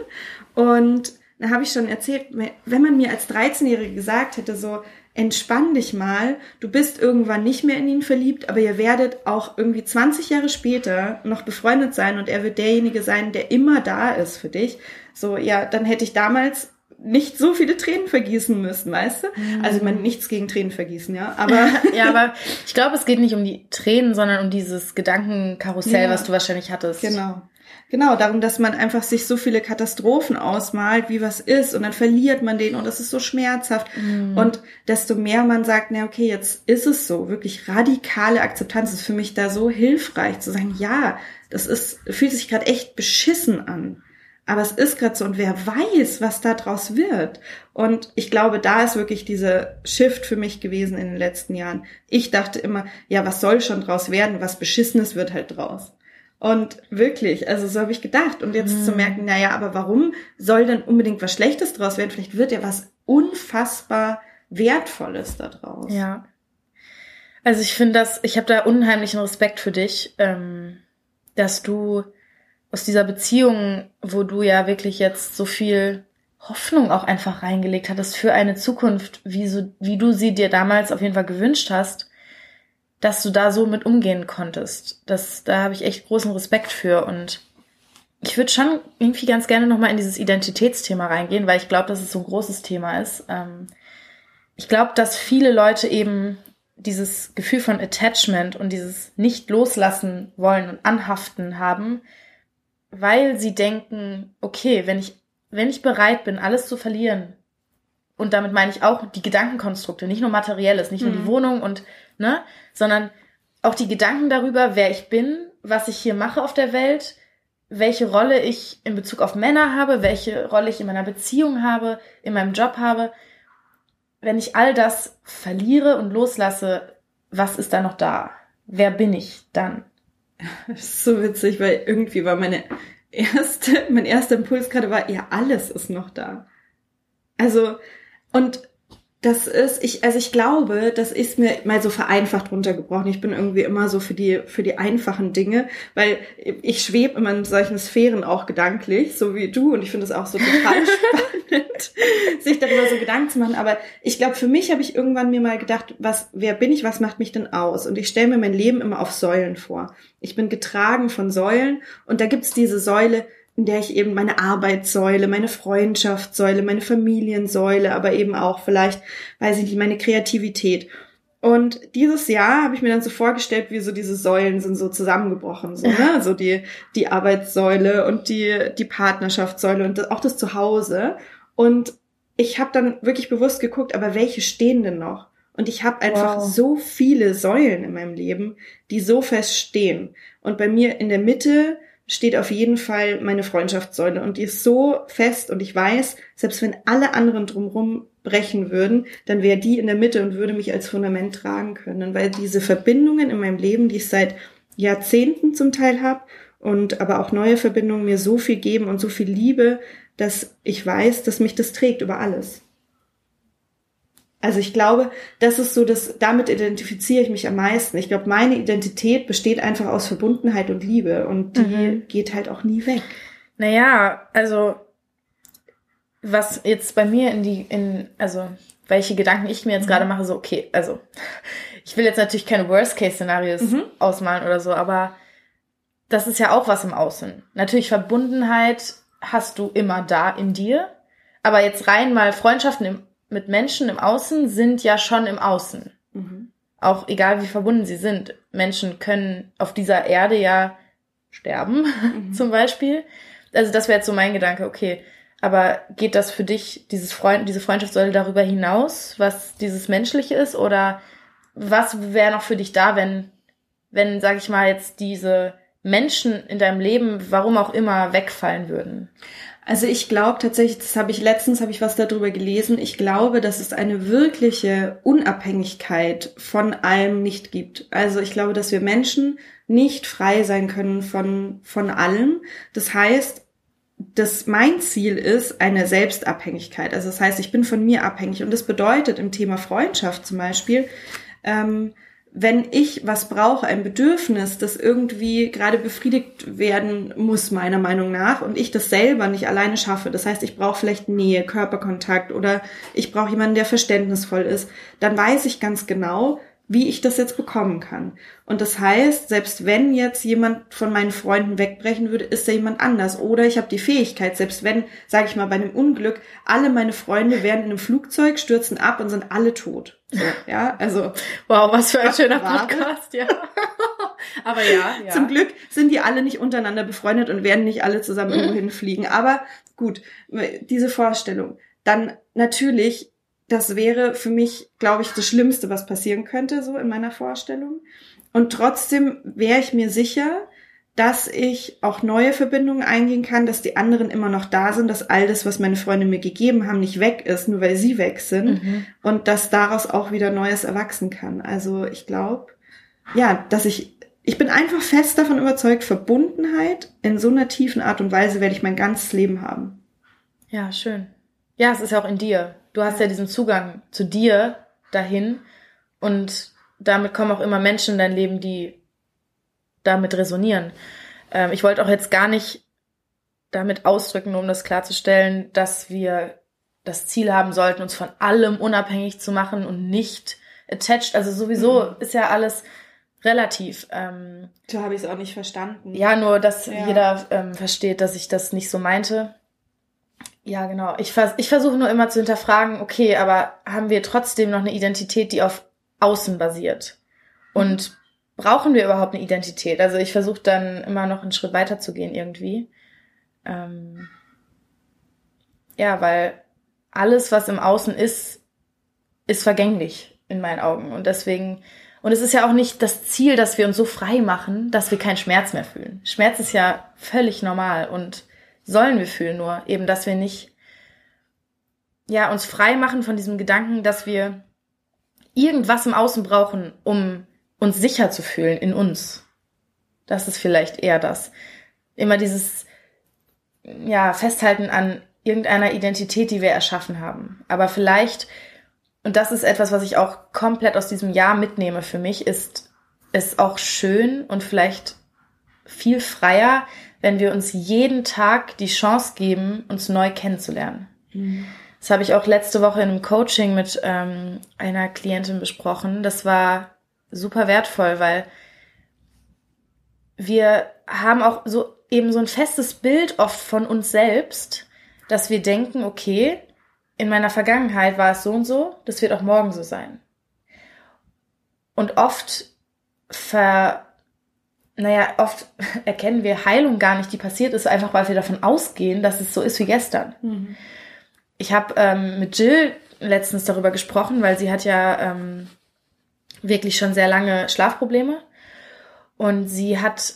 Und da habe ich schon erzählt, wenn man mir als 13-Jährige gesagt hätte, so entspann dich mal, du bist irgendwann nicht mehr in ihn verliebt, aber ihr werdet auch irgendwie 20 Jahre später noch befreundet sein und er wird derjenige sein, der immer da ist für dich. So, ja, dann hätte ich damals nicht so viele Tränen vergießen müssen, weißt du? Also ich meine, nichts gegen Tränen vergießen, ja, aber [laughs] ja, aber [laughs] ich glaube, es geht nicht um die Tränen, sondern um dieses Gedankenkarussell, Ja. was du wahrscheinlich hattest. Genau. Genau, darum, dass man einfach sich so viele Katastrophen ausmalt, wie was ist, und dann verliert man den und das ist so schmerzhaft. Und desto mehr man sagt, na okay, jetzt ist es so, wirklich radikale Akzeptanz ist für mich da so hilfreich zu sagen, ja, das ist, fühlt sich gerade echt beschissen an. Aber es ist gerade so und wer weiß, was da draus wird. Und ich glaube, da ist wirklich diese Shift für mich gewesen in den letzten Jahren. Ich dachte immer, ja, was soll schon draus werden? Was Beschissenes wird halt draus. Und wirklich, also so habe ich gedacht. Und jetzt zu merken, naja, aber warum soll denn unbedingt was Schlechtes draus werden? Vielleicht wird ja was unfassbar Wertvolles da draus. Ja. Also ich finde das, ich habe da unheimlichen Respekt für dich, ähm, dass du aus dieser Beziehung, wo du ja wirklich jetzt so viel Hoffnung auch einfach reingelegt hattest für eine Zukunft, wie, so, wie du sie dir damals auf jeden Fall gewünscht hast, dass du da so mit umgehen konntest. Das, da habe ich echt großen Respekt für und ich würde schon irgendwie ganz gerne nochmal in dieses Identitätsthema reingehen, weil ich glaube, dass es so ein großes Thema ist. Ähm, ich glaube, dass viele Leute eben dieses Gefühl von Attachment und dieses nicht loslassen wollen und anhaften haben, weil sie denken, okay, wenn ich, wenn ich bereit bin, alles zu verlieren, und damit meine ich auch die Gedankenkonstrukte, nicht nur materielles, nicht nur mhm. die Wohnung und, ne, sondern auch die Gedanken darüber, wer ich bin, was ich hier mache auf der Welt, welche Rolle ich in Bezug auf Männer habe, welche Rolle ich in meiner Beziehung habe, in meinem Job habe. Wenn ich all das verliere und loslasse, was ist da noch da? Wer bin ich dann? [laughs] Das ist so witzig, weil irgendwie war meine erste, mein erster Impuls gerade war, ja, alles ist noch da. Also, und das ist, ich, also ich glaube, das ist mir mal so vereinfacht runtergebrochen. Ich bin irgendwie immer so für die, für die einfachen Dinge, weil ich schwebe immer in solchen Sphären auch gedanklich, so wie du, und ich finde es auch so total [laughs] spannend, sich darüber so Gedanken zu machen. Aber ich glaube, für mich habe ich irgendwann mir mal gedacht, was, wer bin ich, was macht mich denn aus? Und ich stelle mir mein Leben immer auf Säulen vor. Ich bin getragen von Säulen und da gibt's diese Säule, in der ich eben meine Arbeitssäule, meine Freundschaftssäule, meine Familiensäule, aber eben auch vielleicht, weiß ich nicht, meine Kreativität. Und dieses Jahr habe ich mir dann so vorgestellt, wie so diese Säulen sind so zusammengebrochen, so, ne? [laughs] So die, die Arbeitssäule und die, die Partnerschaftssäule und auch das Zuhause. Und ich habe dann wirklich bewusst geguckt, aber welche stehen denn noch? Und ich habe einfach wow. so viele Säulen in meinem Leben, die so fest stehen. Und bei mir in der Mitte steht auf jeden Fall meine Freundschaftssäule und die ist so fest und ich weiß, selbst wenn alle anderen drumherum brechen würden, dann wäre die in der Mitte und würde mich als Fundament tragen können, weil diese Verbindungen in meinem Leben, die ich seit Jahrzehnten zum Teil habe und aber auch neue Verbindungen mir so viel geben und so viel Liebe, dass ich weiß, dass mich das trägt über alles. Also ich glaube, das ist so, dass damit identifiziere ich mich am meisten. Ich glaube, meine Identität besteht einfach aus Verbundenheit und Liebe und die mhm. geht halt auch nie weg. Naja, also was jetzt bei mir in die, in, also welche Gedanken ich mir jetzt mhm. gerade mache, so, okay, also ich will jetzt natürlich keine Worst-Case-Szenarios mhm. ausmalen oder so, aber das ist ja auch was im Außen. Natürlich Verbundenheit hast du immer da in dir, aber jetzt rein mal Freundschaften im mit Menschen im Außen sind ja schon im Außen. Mhm. Auch egal wie verbunden sie sind. Menschen können auf dieser Erde ja sterben, mhm. [laughs] zum Beispiel. Also das wäre jetzt so mein Gedanke, okay. Aber geht das für dich, dieses Freund, diese Freundschaft soll darüber hinaus, was dieses Menschliche ist? Oder was wäre noch für dich da, wenn, wenn, sag ich mal, jetzt diese Menschen in deinem Leben, warum auch immer, wegfallen würden? Also ich glaube tatsächlich, das habe ich letztens, habe ich was darüber gelesen, ich glaube, dass es eine wirkliche Unabhängigkeit von allem nicht gibt. Also ich glaube, dass wir Menschen nicht frei sein können von, von allem. Das heißt, dass mein Ziel ist eine Selbstabhängigkeit. Also das heißt, ich bin von mir abhängig. Und das bedeutet im Thema Freundschaft zum Beispiel, ähm, wenn ich was brauche, ein Bedürfnis, das irgendwie gerade befriedigt werden muss, meiner Meinung nach, und ich das selber nicht alleine schaffe, das heißt, ich brauche vielleicht Nähe, Körperkontakt oder ich brauche jemanden, der verständnisvoll ist, dann weiß ich ganz genau, wie ich das jetzt bekommen kann. Und das heißt, selbst wenn jetzt jemand von meinen Freunden wegbrechen würde, ist da jemand anders. Oder ich habe die Fähigkeit, selbst wenn, sage ich mal, bei einem Unglück, alle meine Freunde wären in einem Flugzeug, stürzen ab und sind alle tot. So, ja, also. Wow, was für ein schöner Podcast, ja. [laughs] Aber ja, ja. Zum Glück sind die alle nicht untereinander befreundet und werden nicht alle zusammen irgendwo [laughs] hinfliegen. Aber gut, diese Vorstellung. Dann natürlich das wäre für mich, glaube ich, das Schlimmste, was passieren könnte, so in meiner Vorstellung. Und trotzdem wäre ich mir sicher, dass ich auch neue Verbindungen eingehen kann, dass die anderen immer noch da sind, dass all das, was meine Freunde mir gegeben haben, nicht weg ist, nur weil sie weg sind mhm. und dass daraus auch wieder Neues erwachsen kann. Also ich glaube, ja, dass ich, ich bin einfach fest davon überzeugt, Verbundenheit in so einer tiefen Art und Weise werde ich mein ganzes Leben haben. Ja, schön. Ja, es ist ja auch in dir. Du hast ja diesen Zugang zu dir dahin und damit kommen auch immer Menschen in dein Leben, die damit resonieren. Ähm, ich wollte auch jetzt gar nicht damit ausdrücken, um das klarzustellen, dass wir das Ziel haben sollten, uns von allem unabhängig zu machen und nicht attached. Also sowieso mhm. ist ja alles relativ. Ähm, so habe ich es auch nicht verstanden. Ja, nur, dass ja. jeder ähm, versteht, dass ich das nicht so meinte. Ja, genau. Ich, vers ich versuche nur immer zu hinterfragen, okay, aber haben wir trotzdem noch eine Identität, die auf Außen basiert? Und brauchen wir überhaupt eine Identität? Also ich versuche dann immer noch einen Schritt weiter zu gehen irgendwie. Ähm, ja, weil alles, was im Außen ist, ist vergänglich in meinen Augen. Und deswegen, und es ist ja auch nicht das Ziel, dass wir uns so frei machen, dass wir keinen Schmerz mehr fühlen. Schmerz ist ja völlig normal und sollen wir fühlen, nur eben, dass wir nicht, ja, uns frei machen von diesem Gedanken, dass wir irgendwas im Außen brauchen, um uns sicher zu fühlen in uns. Das ist vielleicht eher das. Immer dieses, ja, Festhalten an irgendeiner Identität, die wir erschaffen haben. Aber vielleicht, und das ist etwas, was ich auch komplett aus diesem Jahr mitnehme für mich, ist es auch schön und vielleicht viel freier, wenn wir uns jeden Tag die Chance geben, uns neu kennenzulernen. Mhm. Das habe ich auch letzte Woche in einem Coaching mit ähm, einer Klientin besprochen. Das war super wertvoll, weil wir haben auch so eben so ein festes Bild oft von uns selbst, dass wir denken, okay, in meiner Vergangenheit war es so und so, das wird auch morgen so sein. Und oft ver, naja, oft [laughs] erkennen wir Heilung gar nicht, die passiert ist, einfach weil wir davon ausgehen, dass es so ist wie gestern. Mhm. Ich habe ähm, mit Jill letztens darüber gesprochen, weil sie hat ja ähm, wirklich schon sehr lange Schlafprobleme. Und sie hat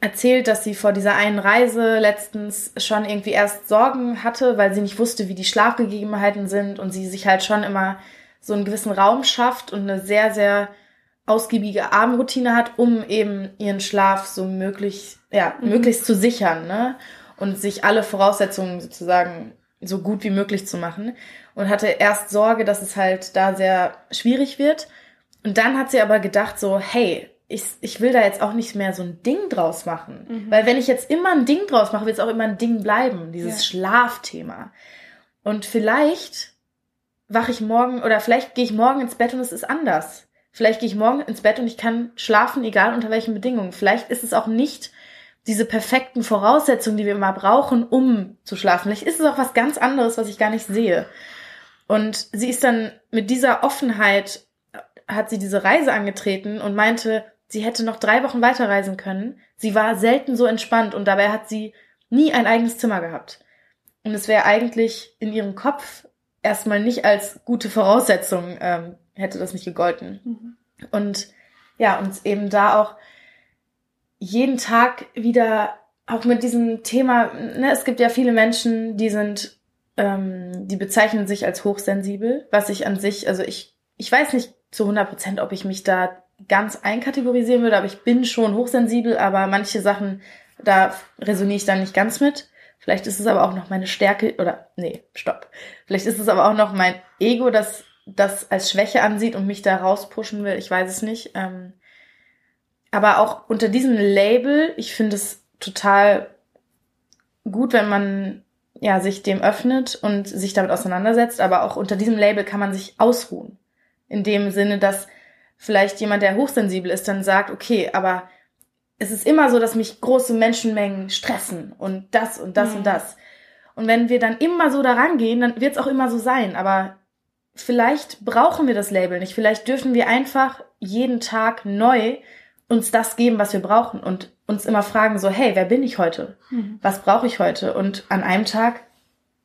erzählt, dass sie vor dieser einen Reise letztens schon irgendwie erst Sorgen hatte, weil sie nicht wusste, wie die Schlafgegebenheiten sind und sie sich halt schon immer so einen gewissen Raum schafft und eine sehr, sehr ausgiebige Abendroutine hat, um eben ihren Schlaf so möglich, ja, mhm. möglichst zu sichern, ne? Und sich alle Voraussetzungen sozusagen so gut wie möglich zu machen. Und hatte erst Sorge, dass es halt da sehr schwierig wird. Und dann hat sie aber gedacht so, hey, ich, ich will da jetzt auch nicht mehr so ein Ding draus machen. Mhm. Weil wenn ich jetzt immer ein Ding draus mache, wird es auch immer ein Ding bleiben, dieses ja. Schlafthema. Und vielleicht wache ich morgen oder vielleicht gehe ich morgen ins Bett und es ist anders. Vielleicht gehe ich morgen ins Bett und ich kann schlafen, egal unter welchen Bedingungen. Vielleicht ist es auch nicht diese perfekten Voraussetzungen, die wir immer brauchen, um zu schlafen. Vielleicht ist es auch was ganz anderes, was ich gar nicht sehe. Und sie ist dann mit dieser Offenheit hat sie diese Reise angetreten und meinte, sie hätte noch drei Wochen weiterreisen können. Sie war selten so entspannt und dabei hat sie nie ein eigenes Zimmer gehabt. Und es wäre eigentlich in ihrem Kopf erstmal nicht als gute Voraussetzung, ähm, hätte das nicht gegolten. Mhm. Und ja, und eben da auch jeden Tag wieder auch mit diesem Thema, ne, es gibt ja viele Menschen, die sind, ähm, die bezeichnen sich als hochsensibel, was ich an sich, also ich, ich weiß nicht zu 100 Prozent, ob ich mich da ganz einkategorisieren würde, aber ich bin schon hochsensibel, aber manche Sachen, da resoniere ich dann nicht ganz mit. Vielleicht ist es aber auch noch meine Stärke, oder nee, stopp. Vielleicht ist es aber auch noch mein Ego, das das als Schwäche ansieht und mich da rauspushen will. Ich weiß es nicht. Ähm, aber auch unter diesem Label, ich finde es total gut, wenn man ja sich dem öffnet und sich damit auseinandersetzt. Aber auch unter diesem Label kann man sich ausruhen. In dem Sinne, dass vielleicht jemand, der hochsensibel ist, dann sagt, okay, aber es ist immer so, dass mich große Menschenmengen stressen und das und das mhm. und das. Und wenn wir dann immer so daran gehen, dann wird es auch immer so sein. Aber vielleicht brauchen wir das Label nicht. Vielleicht dürfen wir einfach jeden Tag neu uns das geben, was wir brauchen und uns immer fragen so, hey, wer bin ich heute? Mhm. Was brauche ich heute? Und an einem Tag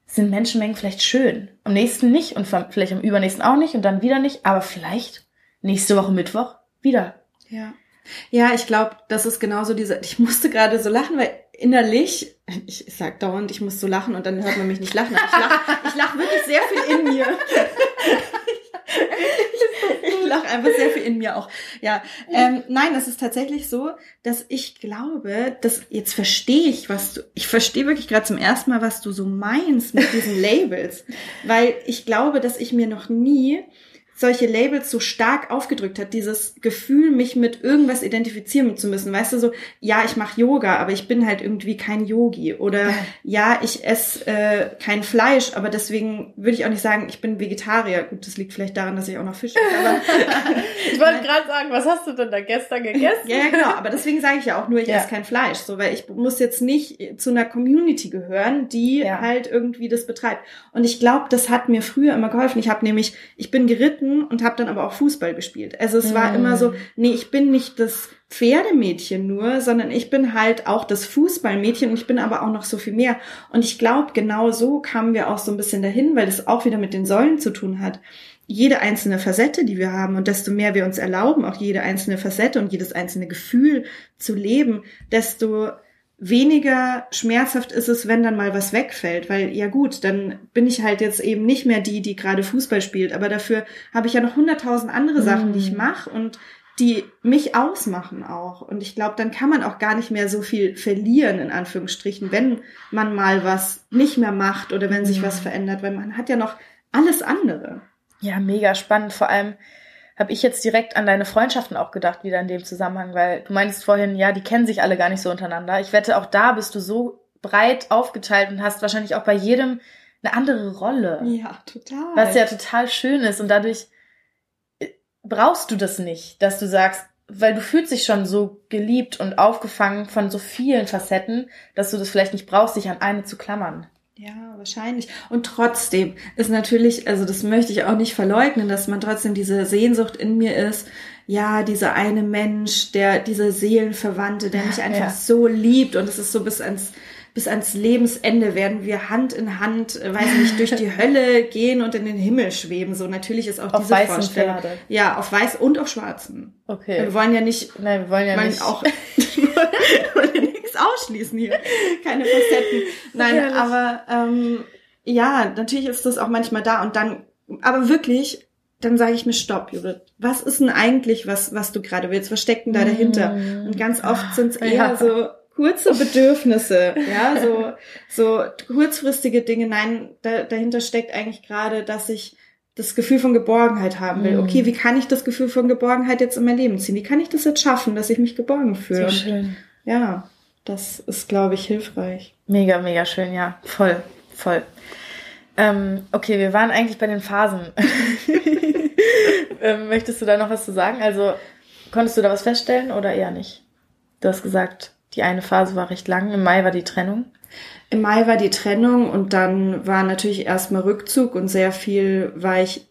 sind Menschenmengen vielleicht schön. Am nächsten nicht und vielleicht am übernächsten auch nicht und dann wieder nicht, aber vielleicht nächste Woche Mittwoch wieder. Ja. Ja, ich glaube, das ist genauso diese, [laughs] ich musste gerade so lachen, weil innerlich, [laughs] ich sag dauernd, ich muss so lachen und dann hört man mich nicht lachen, aber ich lache ich lach wirklich sehr viel in mir. [laughs] ich lache einfach sehr viel in mir auch. Ja, ähm, nein, es ist tatsächlich so, dass ich glaube, dass jetzt verstehe ich, was du, ich verstehe wirklich gerade zum ersten Mal, was du so meinst mit diesen Labels, weil ich glaube, dass ich mir noch nie solche Labels so stark aufgedrückt hat, dieses Gefühl, mich mit irgendwas identifizieren zu müssen. Weißt du, so, ja, ich mache Yoga, aber ich bin halt irgendwie kein Yogi. Oder ja, ich esse äh, kein Fleisch, aber deswegen würde ich auch nicht sagen, ich bin Vegetarier. Gut, das liegt vielleicht daran, dass ich auch noch Fisch esse. Aber [laughs] [laughs] ich wollte gerade sagen, was hast du denn da gestern gegessen? ja, ja, genau. Aber deswegen sage ich ja auch nur, ich ja. esse kein Fleisch. So, weil ich muss jetzt nicht zu einer Community gehören, die ja. halt irgendwie das betreibt. Und ich glaube, das hat mir früher immer geholfen. Ich habe nämlich, ich bin geritten geritten und habe dann aber auch Fußball gespielt. Also es war immer so, mm. nee, ich bin nicht das Pferdemädchen nur, sondern ich bin halt auch das Fußballmädchen und ich bin aber auch noch so viel mehr. Und ich glaube, genau so kamen wir auch so ein bisschen dahin, weil das auch wieder mit den Säulen zu tun hat. Jede einzelne Facette, die wir haben und desto mehr wir uns erlauben, auch jede einzelne Facette und jedes einzelne Gefühl zu leben, desto weniger schmerzhaft ist es, wenn dann mal was wegfällt, weil ja gut, dann bin ich halt jetzt eben nicht mehr die, die gerade Fußball spielt, aber dafür habe ich ja noch hunderttausend andere Sachen, die ich mm. mache und die mich ausmachen auch. Und ich glaube, dann kann man auch gar nicht mehr so viel verlieren, in Anführungsstrichen, wenn man mal was nicht mehr macht oder wenn sich was verändert, weil man hat ja noch alles andere. Ja, mega spannend. Vor allem, habe ich jetzt direkt an deine Freundschaften auch gedacht, wieder in dem Zusammenhang, weil du meinst vorhin, ja, die kennen sich alle gar nicht so untereinander. Ich wette, auch da bist du so breit aufgeteilt und hast wahrscheinlich auch bei jedem eine andere Rolle. Ja, total. Was ja total schön ist und dadurch äh, brauchst du das nicht, dass du sagst, weil du fühlst dich schon so geliebt und aufgefangen von so vielen Facetten, dass du das vielleicht nicht brauchst, dich an eine zu klammern. Ja, wahrscheinlich. Und trotzdem ist natürlich, also das möchte ich auch nicht verleugnen, dass man trotzdem diese Sehnsucht in mir ist. Ja, dieser eine Mensch, der, dieser Seelenverwandte, der mich einfach ja. so liebt und es ist so bis ans, bis ans Lebensende werden wir Hand in Hand, äh, weiß nicht, durch die [laughs] Hölle gehen und in den Himmel schweben. So natürlich ist auch auf diese weißen Vorstellung. Pferde. Ja, auf weiß und auf schwarzen. Okay. Wir wollen ja nicht, nein, wir wollen ja nicht auch [laughs] ausschließen hier. Keine Facetten. Nein, Natürlich. aber ähm, ja, natürlich ist das auch manchmal da und dann, aber wirklich, dann sage ich mir Stopp, Judith. Was ist denn eigentlich, was, was du gerade willst? Was steckt denn da dahinter? Mm. Und ganz oft sind es eher ja. so kurze Bedürfnisse, ja, so, so kurzfristige Dinge. Nein, da, dahinter steckt eigentlich gerade, dass ich das Gefühl von Geborgenheit haben will. Okay, wie kann ich das Gefühl von Geborgenheit jetzt in mein Leben ziehen? Wie kann ich das jetzt schaffen, dass ich mich geborgen fühle? So schön. Ja. Das ist, glaube ich, hilfreich. Mega, mega schön, ja. Voll, voll. Ähm, okay, wir waren eigentlich bei den Phasen. [laughs] ähm, möchtest du da noch was zu sagen? Also, konntest du da was feststellen oder eher nicht? Du hast gesagt, die eine Phase war recht lang. Im Mai war die Trennung. Im Mai war die Trennung und dann war natürlich erstmal Rückzug und sehr viel war ich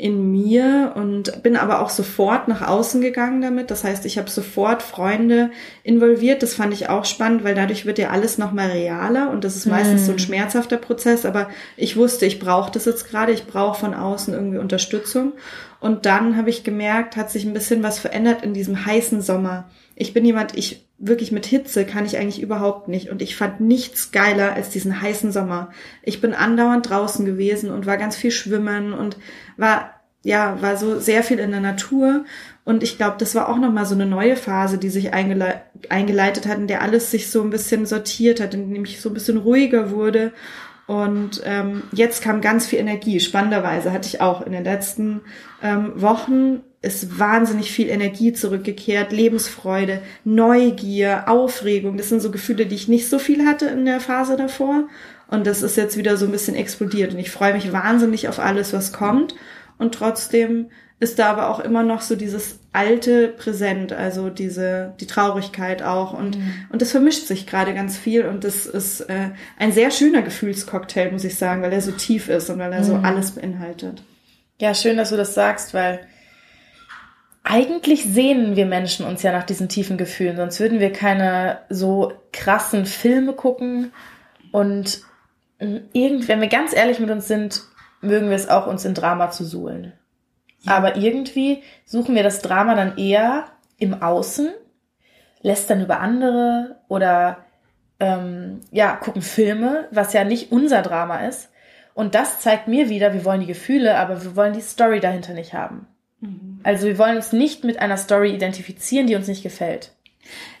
in mir und bin aber auch sofort nach außen gegangen damit. Das heißt, ich habe sofort Freunde involviert. Das fand ich auch spannend, weil dadurch wird ja alles nochmal realer und das ist meistens mm. so ein hm. schmerzhafter Prozess. Aber ich wusste, ich brauche das jetzt gerade. Ich brauche von außen irgendwie Unterstützung. Und dann habe ich gemerkt, hat sich ein bisschen was verändert in diesem heißen Sommer. Ich bin jemand, ich wirklich mit Hitze kann ich eigentlich überhaupt nicht. Und ich fand nichts geiler als diesen heißen Sommer. Ich bin andauernd draußen gewesen und war ganz viel schwimmen und war, ja, war so sehr viel in der Natur. Und ich glaube, das war auch nochmal so eine neue Phase, die sich eingele eingeleitet hat, in der alles sich so ein bisschen sortiert hat, in dem ich so ein bisschen ruhiger wurde. Und ähm, jetzt kam ganz viel Energie. Spannenderweise hatte ich auch in den letzten ähm, Wochen ist wahnsinnig viel Energie zurückgekehrt, Lebensfreude, Neugier, Aufregung. Das sind so Gefühle, die ich nicht so viel hatte in der Phase davor. Und das ist jetzt wieder so ein bisschen explodiert. Und ich freue mich wahnsinnig auf alles, was kommt. Und trotzdem ist da aber auch immer noch so dieses alte präsent, also diese die Traurigkeit auch und mhm. und das vermischt sich gerade ganz viel und das ist äh, ein sehr schöner Gefühlscocktail, muss ich sagen, weil er so tief ist und weil er mhm. so alles beinhaltet. Ja, schön, dass du das sagst, weil eigentlich sehnen wir Menschen uns ja nach diesen tiefen Gefühlen, sonst würden wir keine so krassen Filme gucken. Und irgend, wenn wir ganz ehrlich mit uns sind, mögen wir es auch, uns in Drama zu suhlen. Ja. Aber irgendwie suchen wir das Drama dann eher im Außen, lästern über andere oder ähm, ja, gucken Filme, was ja nicht unser Drama ist. Und das zeigt mir wieder, wir wollen die Gefühle, aber wir wollen die Story dahinter nicht haben. Mhm. Also wir wollen uns nicht mit einer Story identifizieren, die uns nicht gefällt.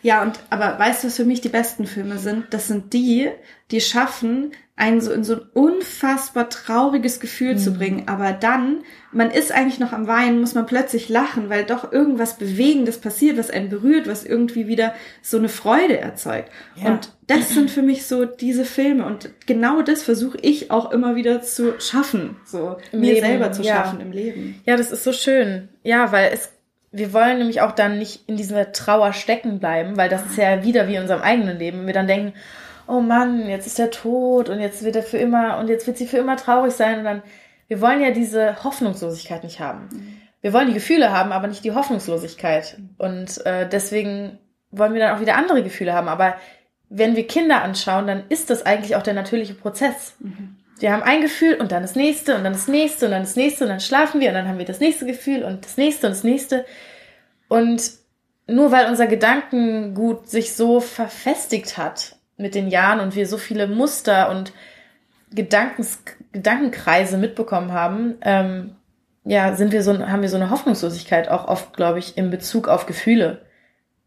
Ja, und aber weißt du, was für mich die besten Filme sind? Das sind die, die schaffen, einen so in so ein unfassbar trauriges Gefühl mhm. zu bringen. Aber dann, man ist eigentlich noch am Weinen, muss man plötzlich lachen, weil doch irgendwas Bewegendes passiert, was einen berührt, was irgendwie wieder so eine Freude erzeugt. Ja. Und das sind für mich so diese Filme. Und genau das versuche ich auch immer wieder zu schaffen, so Im mir Leben, selber zu ja. schaffen im Leben. Ja, das ist so schön. Ja, weil es wir wollen nämlich auch dann nicht in dieser Trauer stecken bleiben, weil das ist ja wieder wie in unserem eigenen Leben. Wir dann denken, oh Mann, jetzt ist er tot und jetzt wird er für immer und jetzt wird sie für immer traurig sein und dann, wir wollen ja diese Hoffnungslosigkeit nicht haben. Wir wollen die Gefühle haben, aber nicht die Hoffnungslosigkeit. Und äh, deswegen wollen wir dann auch wieder andere Gefühle haben. Aber wenn wir Kinder anschauen, dann ist das eigentlich auch der natürliche Prozess. Mhm. Wir haben ein Gefühl und dann das nächste und dann das nächste und dann das nächste und dann schlafen wir und dann haben wir das nächste Gefühl und das nächste und das nächste. Und nur weil unser Gedankengut sich so verfestigt hat mit den Jahren und wir so viele Muster und Gedankens, Gedankenkreise mitbekommen haben, ähm, ja, sind wir so, haben wir so eine Hoffnungslosigkeit auch oft, glaube ich, in Bezug auf Gefühle.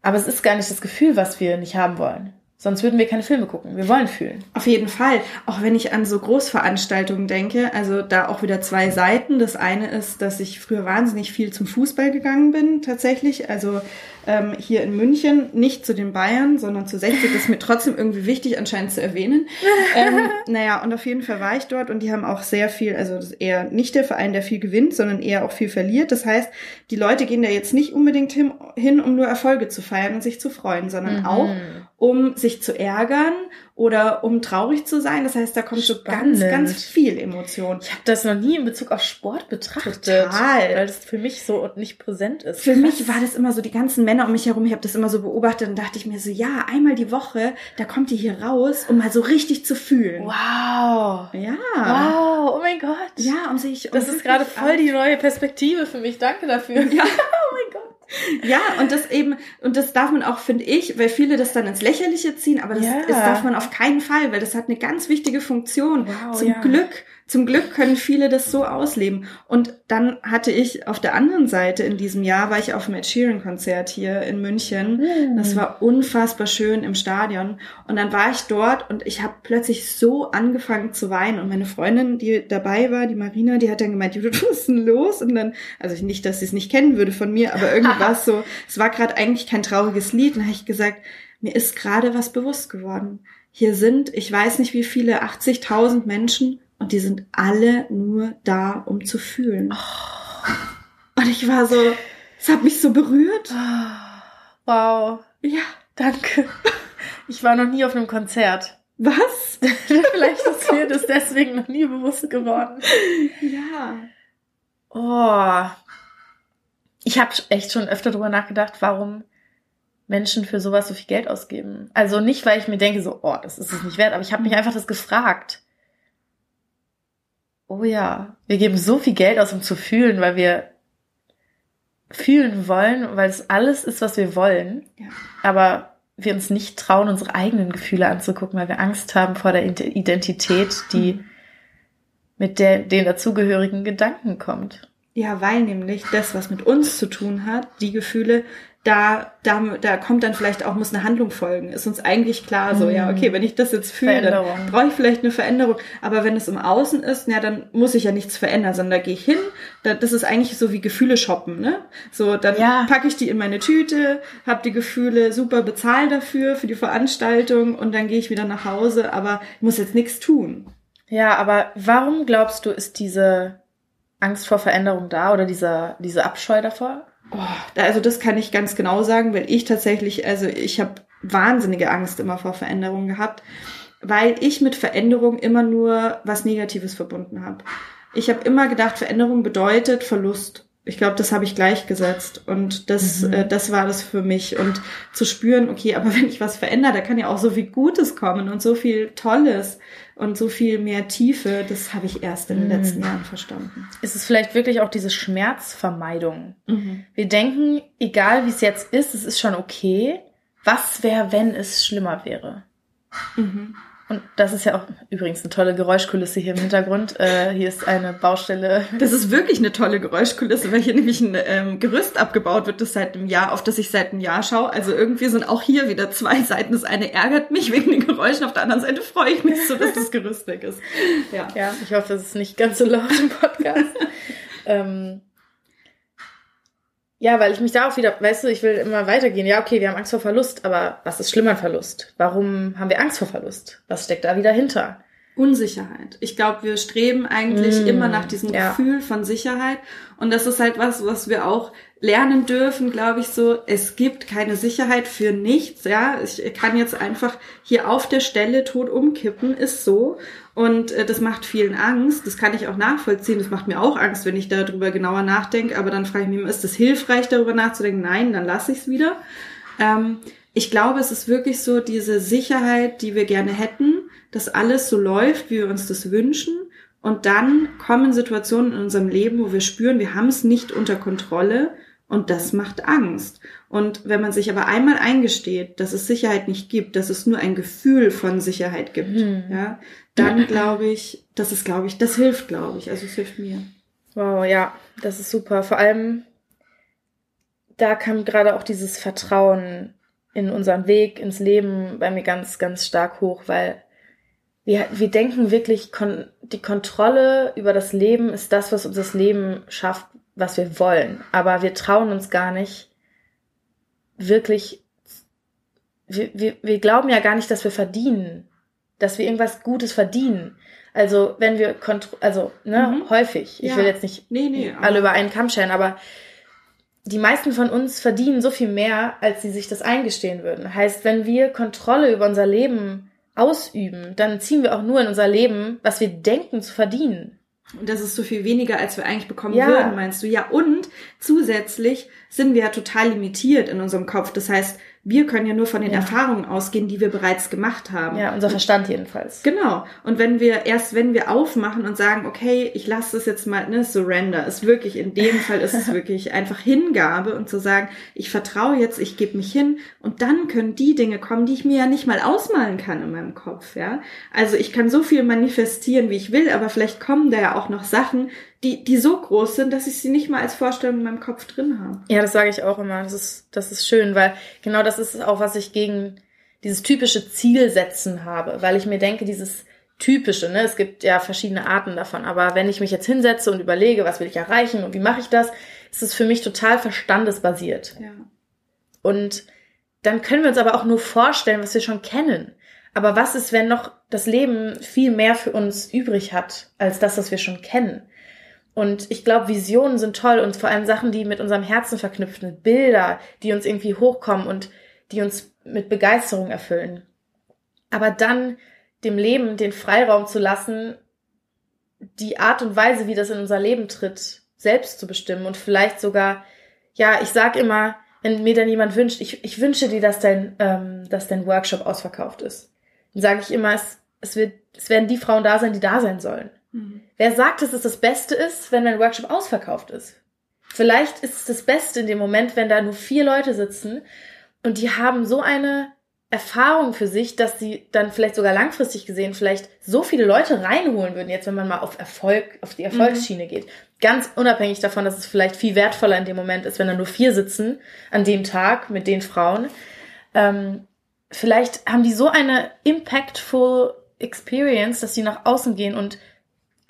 Aber es ist gar nicht das Gefühl, was wir nicht haben wollen. Sonst würden wir keine Filme gucken. Wir wollen fühlen. Auf jeden Fall. Auch wenn ich an so Großveranstaltungen denke, also da auch wieder zwei Seiten. Das eine ist, dass ich früher wahnsinnig viel zum Fußball gegangen bin, tatsächlich. Also ähm, hier in München, nicht zu den Bayern, sondern zu 60. Das ist mir trotzdem irgendwie wichtig, anscheinend zu erwähnen. [laughs] ähm, naja, und auf jeden Fall war ich dort und die haben auch sehr viel, also das ist eher nicht der Verein, der viel gewinnt, sondern eher auch viel verliert. Das heißt, die Leute gehen da jetzt nicht unbedingt hin, hin um nur Erfolge zu feiern und sich zu freuen, sondern mhm. auch um sich zu ärgern oder um traurig zu sein. Das heißt, da kommt Spannend. so ganz, ganz viel Emotion. Ich habe das noch nie in Bezug auf Sport betrachtet. Total. Weil das für mich so nicht präsent ist. Für mich war das immer so, die ganzen Männer um mich herum, ich habe das immer so beobachtet und dachte ich mir so, ja, einmal die Woche, da kommt die hier raus, um mal so richtig zu fühlen. Wow. Ja. Wow, oh mein Gott. Ja, um sich... Um das ist gerade voll die neue Perspektive für mich. Danke dafür. Ja. [laughs] oh mein Gott. Ja, und das eben, und das darf man auch, finde ich, weil viele das dann ins Lächerliche ziehen, aber das, ja. das darf man auf keinen Fall, weil das hat eine ganz wichtige Funktion. Wow, Zum ja. Glück zum Glück können viele das so ausleben. Und dann hatte ich auf der anderen Seite in diesem Jahr, war ich auf dem Ed Sheeran Konzert hier in München. Mm. Das war unfassbar schön im Stadion. Und dann war ich dort und ich habe plötzlich so angefangen zu weinen. Und meine Freundin, die dabei war, die Marina, die hat dann gemeint, Judith, [laughs] was ist denn los? Und dann, also nicht, dass sie es nicht kennen würde von mir, aber irgendwas so, [laughs] es war gerade eigentlich kein trauriges Lied. Und dann habe ich gesagt, mir ist gerade was bewusst geworden. Hier sind, ich weiß nicht wie viele, 80.000 Menschen und die sind alle nur da, um zu fühlen. Oh. Und ich war so, es hat mich so berührt. Wow. Ja. Danke. Ich war noch nie auf einem Konzert. Was? [laughs] Vielleicht ist mir das deswegen noch nie bewusst geworden. Ja. Oh. Ich habe echt schon öfter drüber nachgedacht, warum Menschen für sowas so viel Geld ausgeben. Also nicht, weil ich mir denke, so, oh, das ist es nicht wert, aber ich habe mich einfach das gefragt. Oh ja, wir geben so viel Geld aus, um zu fühlen, weil wir fühlen wollen, weil es alles ist, was wir wollen. Ja. Aber wir uns nicht trauen, unsere eigenen Gefühle anzugucken, weil wir Angst haben vor der Identität, die [laughs] mit der, den dazugehörigen Gedanken kommt. Ja, weil nämlich das, was mit uns zu tun hat, die Gefühle da, da, da kommt dann vielleicht auch, muss eine Handlung folgen. Ist uns eigentlich klar so, ja, okay, wenn ich das jetzt fühle, dann brauche ich vielleicht eine Veränderung. Aber wenn es im Außen ist, ja, dann muss ich ja nichts verändern, sondern da gehe ich hin. Da, das ist eigentlich so wie Gefühle shoppen, ne? So, dann ja. packe ich die in meine Tüte, habe die Gefühle super bezahlt dafür, für die Veranstaltung und dann gehe ich wieder nach Hause, aber ich muss jetzt nichts tun. Ja, aber warum glaubst du, ist diese Angst vor Veränderung da oder dieser, diese Abscheu davor? Oh, also das kann ich ganz genau sagen, weil ich tatsächlich, also ich habe wahnsinnige Angst immer vor Veränderungen gehabt, weil ich mit Veränderung immer nur was Negatives verbunden habe. Ich habe immer gedacht, Veränderung bedeutet Verlust ich glaube, das habe ich gleichgesetzt und das, mhm. äh, das war das für mich und zu spüren, okay, aber [laughs] wenn ich was verändere, da kann ja auch so viel Gutes kommen und so viel Tolles und so viel mehr Tiefe, das habe ich erst in den mhm. letzten Jahren verstanden. Ist es vielleicht wirklich auch diese Schmerzvermeidung? Mhm. Wir denken, egal wie es jetzt ist, es ist schon okay. Was wäre, wenn es schlimmer wäre? Und das ist ja auch übrigens eine tolle Geräuschkulisse hier im Hintergrund. Äh, hier ist eine Baustelle. Das ist wirklich eine tolle Geräuschkulisse, weil hier nämlich ein ähm, Gerüst abgebaut wird, das seit einem Jahr, auf das ich seit einem Jahr schaue. Also irgendwie sind auch hier wieder zwei Seiten. Das eine ärgert mich wegen den Geräuschen, auf der anderen Seite freue ich mich so, dass das Gerüst weg ist. Ja, ja ich hoffe, das ist nicht ganz so laut im Podcast. [laughs] ähm, ja, weil ich mich da auch wieder, weißt du, ich will immer weitergehen. Ja, okay, wir haben Angst vor Verlust, aber was ist schlimmer an Verlust? Warum haben wir Angst vor Verlust? Was steckt da wieder hinter? Unsicherheit. Ich glaube, wir streben eigentlich mm, immer nach diesem ja. Gefühl von Sicherheit. Und das ist halt was, was wir auch lernen dürfen, glaube ich, so. Es gibt keine Sicherheit für nichts, ja. Ich kann jetzt einfach hier auf der Stelle tot umkippen, ist so. Und äh, das macht vielen Angst. Das kann ich auch nachvollziehen. Das macht mir auch Angst, wenn ich darüber genauer nachdenke. Aber dann frage ich mich, ist das hilfreich, darüber nachzudenken? Nein, dann lasse ich es wieder. Ähm, ich glaube, es ist wirklich so diese Sicherheit, die wir gerne hätten dass alles so läuft, wie wir uns das wünschen. Und dann kommen Situationen in unserem Leben, wo wir spüren, wir haben es nicht unter Kontrolle und das macht Angst. Und wenn man sich aber einmal eingesteht, dass es Sicherheit nicht gibt, dass es nur ein Gefühl von Sicherheit gibt, mhm. ja, dann glaube ich, das ist, glaube ich, das hilft, glaube ich. Also es hilft mir. Wow, ja, das ist super. Vor allem, da kam gerade auch dieses Vertrauen in unseren Weg, ins Leben bei mir ganz, ganz stark hoch, weil wir, wir denken wirklich, kon die Kontrolle über das Leben ist das, was uns das Leben schafft, was wir wollen. Aber wir trauen uns gar nicht wirklich, wir, wir, wir glauben ja gar nicht, dass wir verdienen, dass wir irgendwas Gutes verdienen. Also wenn wir, also ne, mhm. häufig, ich ja. will jetzt nicht nee, nee, alle über einen Kamm scheren, aber die meisten von uns verdienen so viel mehr, als sie sich das eingestehen würden. Heißt, wenn wir Kontrolle über unser Leben ausüben, dann ziehen wir auch nur in unser Leben, was wir denken zu verdienen. Und das ist so viel weniger, als wir eigentlich bekommen ja. würden, meinst du? Ja, und zusätzlich sind wir ja total limitiert in unserem Kopf. Das heißt, wir können ja nur von den ja. Erfahrungen ausgehen, die wir bereits gemacht haben. Ja, unser Verstand jedenfalls. Genau. Und wenn wir, erst wenn wir aufmachen und sagen, okay, ich lasse das jetzt mal, ne, Surrender, ist wirklich, in dem Fall ist es [laughs] wirklich einfach Hingabe und zu sagen, ich vertraue jetzt, ich gebe mich hin und dann können die Dinge kommen, die ich mir ja nicht mal ausmalen kann in meinem Kopf, ja. Also ich kann so viel manifestieren, wie ich will, aber vielleicht kommen da ja auch noch Sachen, die, die so groß sind, dass ich sie nicht mal als Vorstellung in meinem Kopf drin habe. Ja, das sage ich auch immer. Das ist, das ist schön, weil genau das ist auch, was ich gegen dieses typische Zielsetzen habe, weil ich mir denke, dieses typische, ne, es gibt ja verschiedene Arten davon, aber wenn ich mich jetzt hinsetze und überlege, was will ich erreichen und wie mache ich das, ist es für mich total verstandesbasiert. Ja. Und dann können wir uns aber auch nur vorstellen, was wir schon kennen. Aber was ist, wenn noch das Leben viel mehr für uns übrig hat, als das, was wir schon kennen? Und ich glaube, Visionen sind toll und vor allem Sachen, die mit unserem Herzen verknüpft sind, Bilder, die uns irgendwie hochkommen und die uns mit Begeisterung erfüllen. Aber dann dem Leben den Freiraum zu lassen, die Art und Weise, wie das in unser Leben tritt, selbst zu bestimmen und vielleicht sogar, ja, ich sag immer, wenn mir dann jemand wünscht, ich, ich wünsche dir, dass dein, ähm, dass dein Workshop ausverkauft ist, dann sage ich immer, es, es, wird, es werden die Frauen da sein, die da sein sollen. Mhm. Wer sagt, dass es das Beste ist, wenn mein Workshop ausverkauft ist? Vielleicht ist es das Beste in dem Moment, wenn da nur vier Leute sitzen und die haben so eine Erfahrung für sich, dass sie dann vielleicht sogar langfristig gesehen vielleicht so viele Leute reinholen würden, jetzt wenn man mal auf Erfolg, auf die. Erfolgsschiene mhm. geht. Ganz unabhängig davon, dass es vielleicht viel wertvoller in dem Moment ist, wenn da nur vier sitzen an dem Tag mit den Frauen. Ähm, vielleicht haben die so eine impactful Experience, dass sie nach außen gehen und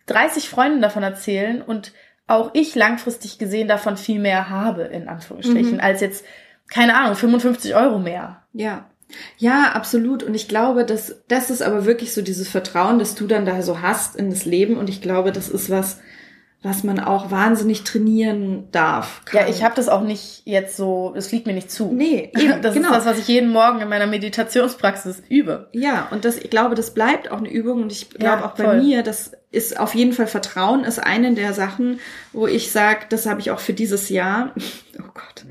30 Freunden davon erzählen und auch ich langfristig gesehen davon viel mehr habe, in Anführungsstrichen, mhm. als jetzt, keine Ahnung, 55 Euro mehr. Ja. Ja, absolut. Und ich glaube, dass das ist aber wirklich so dieses Vertrauen, das du dann da so hast in das Leben. Und ich glaube, das ist was, was man auch wahnsinnig trainieren darf. Kann. Ja, ich habe das auch nicht jetzt so, es fliegt mir nicht zu. Nee, [laughs] eben, das [laughs] genau. ist das, was ich jeden Morgen in meiner Meditationspraxis übe. Ja, und das, ich glaube, das bleibt auch eine Übung und ich glaube ja, auch bei voll. mir, das ist auf jeden Fall Vertrauen ist eine der Sachen, wo ich sage, das habe ich auch für dieses Jahr. [laughs] Oh Gott.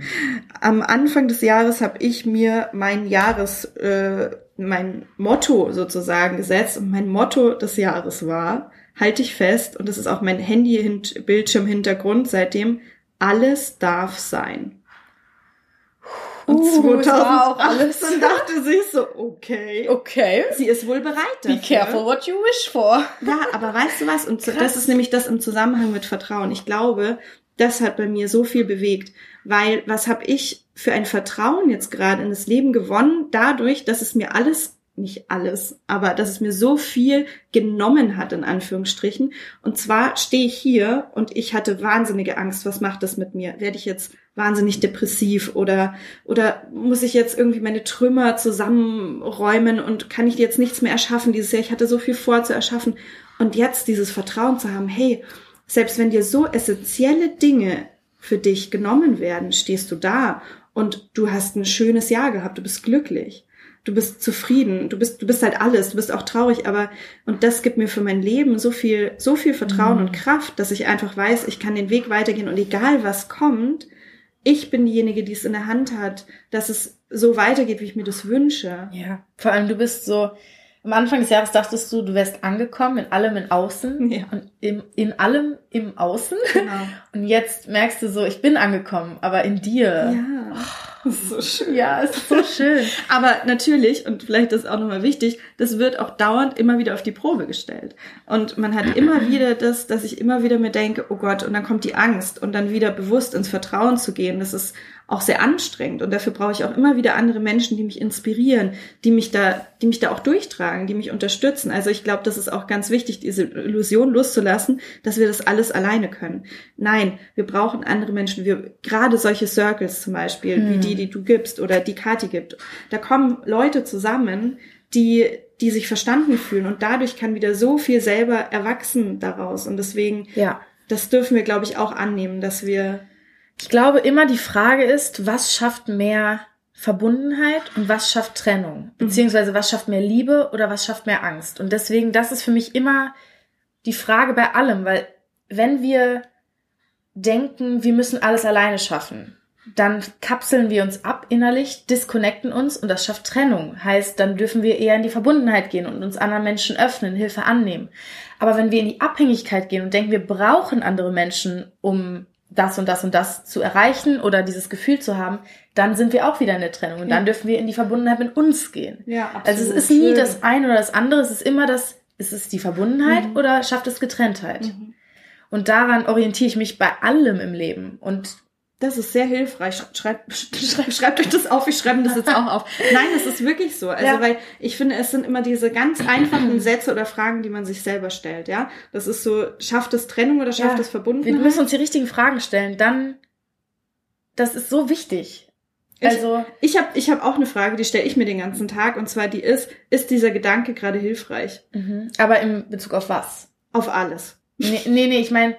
Am Anfang des Jahres habe ich mir mein Jahres äh, mein Motto sozusagen gesetzt und mein Motto des Jahres war halte ich fest, und das ist auch mein Handy-Bildschirm-Hintergrund seitdem, alles darf sein. und Uh, es war auch 2018 alles. [laughs] dachte sie so, okay. Okay. Sie ist wohl bereit dafür. Be careful what you wish for. Ja, aber weißt du was? Und so, Krass. das ist nämlich das im Zusammenhang mit Vertrauen. Ich glaube, das hat bei mir so viel bewegt, weil was habe ich für ein Vertrauen jetzt gerade in das Leben gewonnen, dadurch, dass es mir alles nicht alles, aber dass es mir so viel genommen hat, in Anführungsstrichen. Und zwar stehe ich hier und ich hatte wahnsinnige Angst. Was macht das mit mir? Werde ich jetzt wahnsinnig depressiv oder, oder muss ich jetzt irgendwie meine Trümmer zusammenräumen und kann ich jetzt nichts mehr erschaffen dieses Jahr? Ich hatte so viel vor zu erschaffen. Und jetzt dieses Vertrauen zu haben, hey, selbst wenn dir so essentielle Dinge für dich genommen werden, stehst du da und du hast ein schönes Jahr gehabt, du bist glücklich. Du bist zufrieden, du bist, du bist halt alles, du bist auch traurig, aber, und das gibt mir für mein Leben so viel, so viel Vertrauen und Kraft, dass ich einfach weiß, ich kann den Weg weitergehen und egal was kommt, ich bin diejenige, die es in der Hand hat, dass es so weitergeht, wie ich mir das wünsche. Ja, vor allem du bist so, am Anfang des Jahres dachtest du, du wärst angekommen in allem in Außen Ja. und im, in allem im Außen. Genau. Und jetzt merkst du so, ich bin angekommen, aber in dir. Ja. [laughs] Das ist so schön. Ja, es ist so schön. Aber natürlich, und vielleicht ist auch nochmal wichtig, das wird auch dauernd immer wieder auf die Probe gestellt. Und man hat immer wieder das, dass ich immer wieder mir denke, oh Gott, und dann kommt die Angst und dann wieder bewusst ins Vertrauen zu gehen. Das ist auch sehr anstrengend. Und dafür brauche ich auch immer wieder andere Menschen, die mich inspirieren, die mich da, die mich da auch durchtragen, die mich unterstützen. Also ich glaube, das ist auch ganz wichtig, diese Illusion loszulassen, dass wir das alles alleine können. Nein, wir brauchen andere Menschen. Wir, gerade solche Circles zum Beispiel, wie die, die du gibst oder die Kati gibt. Da kommen Leute zusammen, die, die sich verstanden fühlen und dadurch kann wieder so viel selber erwachsen daraus. Und deswegen, Ja. das dürfen wir, glaube ich, auch annehmen, dass wir, Ich glaube immer die Frage ist, was schafft mehr Verbundenheit und was schafft Trennung? Beziehungsweise was schafft mehr Liebe oder was schafft mehr Angst? Und deswegen, das ist für mich immer die Frage bei allem, weil wenn wir denken, wir müssen alles alleine schaffen, dann kapseln wir uns ab innerlich, disconnecten uns und das schafft Trennung. Heißt, dann dürfen wir eher in die Verbundenheit gehen und uns anderen Menschen öffnen, Hilfe annehmen. Aber wenn wir in die Abhängigkeit gehen und denken, wir brauchen andere Menschen, um das und das und das zu erreichen oder dieses Gefühl zu haben, dann sind wir auch wieder in der Trennung und Ja. dann dürfen wir in die Verbundenheit mit uns gehen. ja, absolut. Also es ist nie schön. das eine oder das andere, es ist immer das, ist es die Verbundenheit Mhm. oder schafft es Getrenntheit? Mhm. Und daran orientiere ich mich bei allem im Leben. Und Das ist sehr hilfreich. Schreibt, schreibt, [laughs] schreibt euch das auf, ich schreibe das jetzt auch auf. Nein, das ist wirklich so. Also, Ja. weil ich finde, es sind immer diese ganz einfachen Sätze oder Fragen, die man sich selber stellt, ja. Das ist so, schafft es Trennung oder schafft Ja. es wir Verbundenheit? müssen uns die richtigen Fragen stellen. Dann, das ist so wichtig. Ich- Also, Ich habe ich hab auch eine Frage, die stelle ich mir den ganzen Tag, und zwar die ist, ist dieser Gedanke gerade hilfreich? mhm. aber in Bezug auf was? Auf alles. Nee, nee, nee ich meine,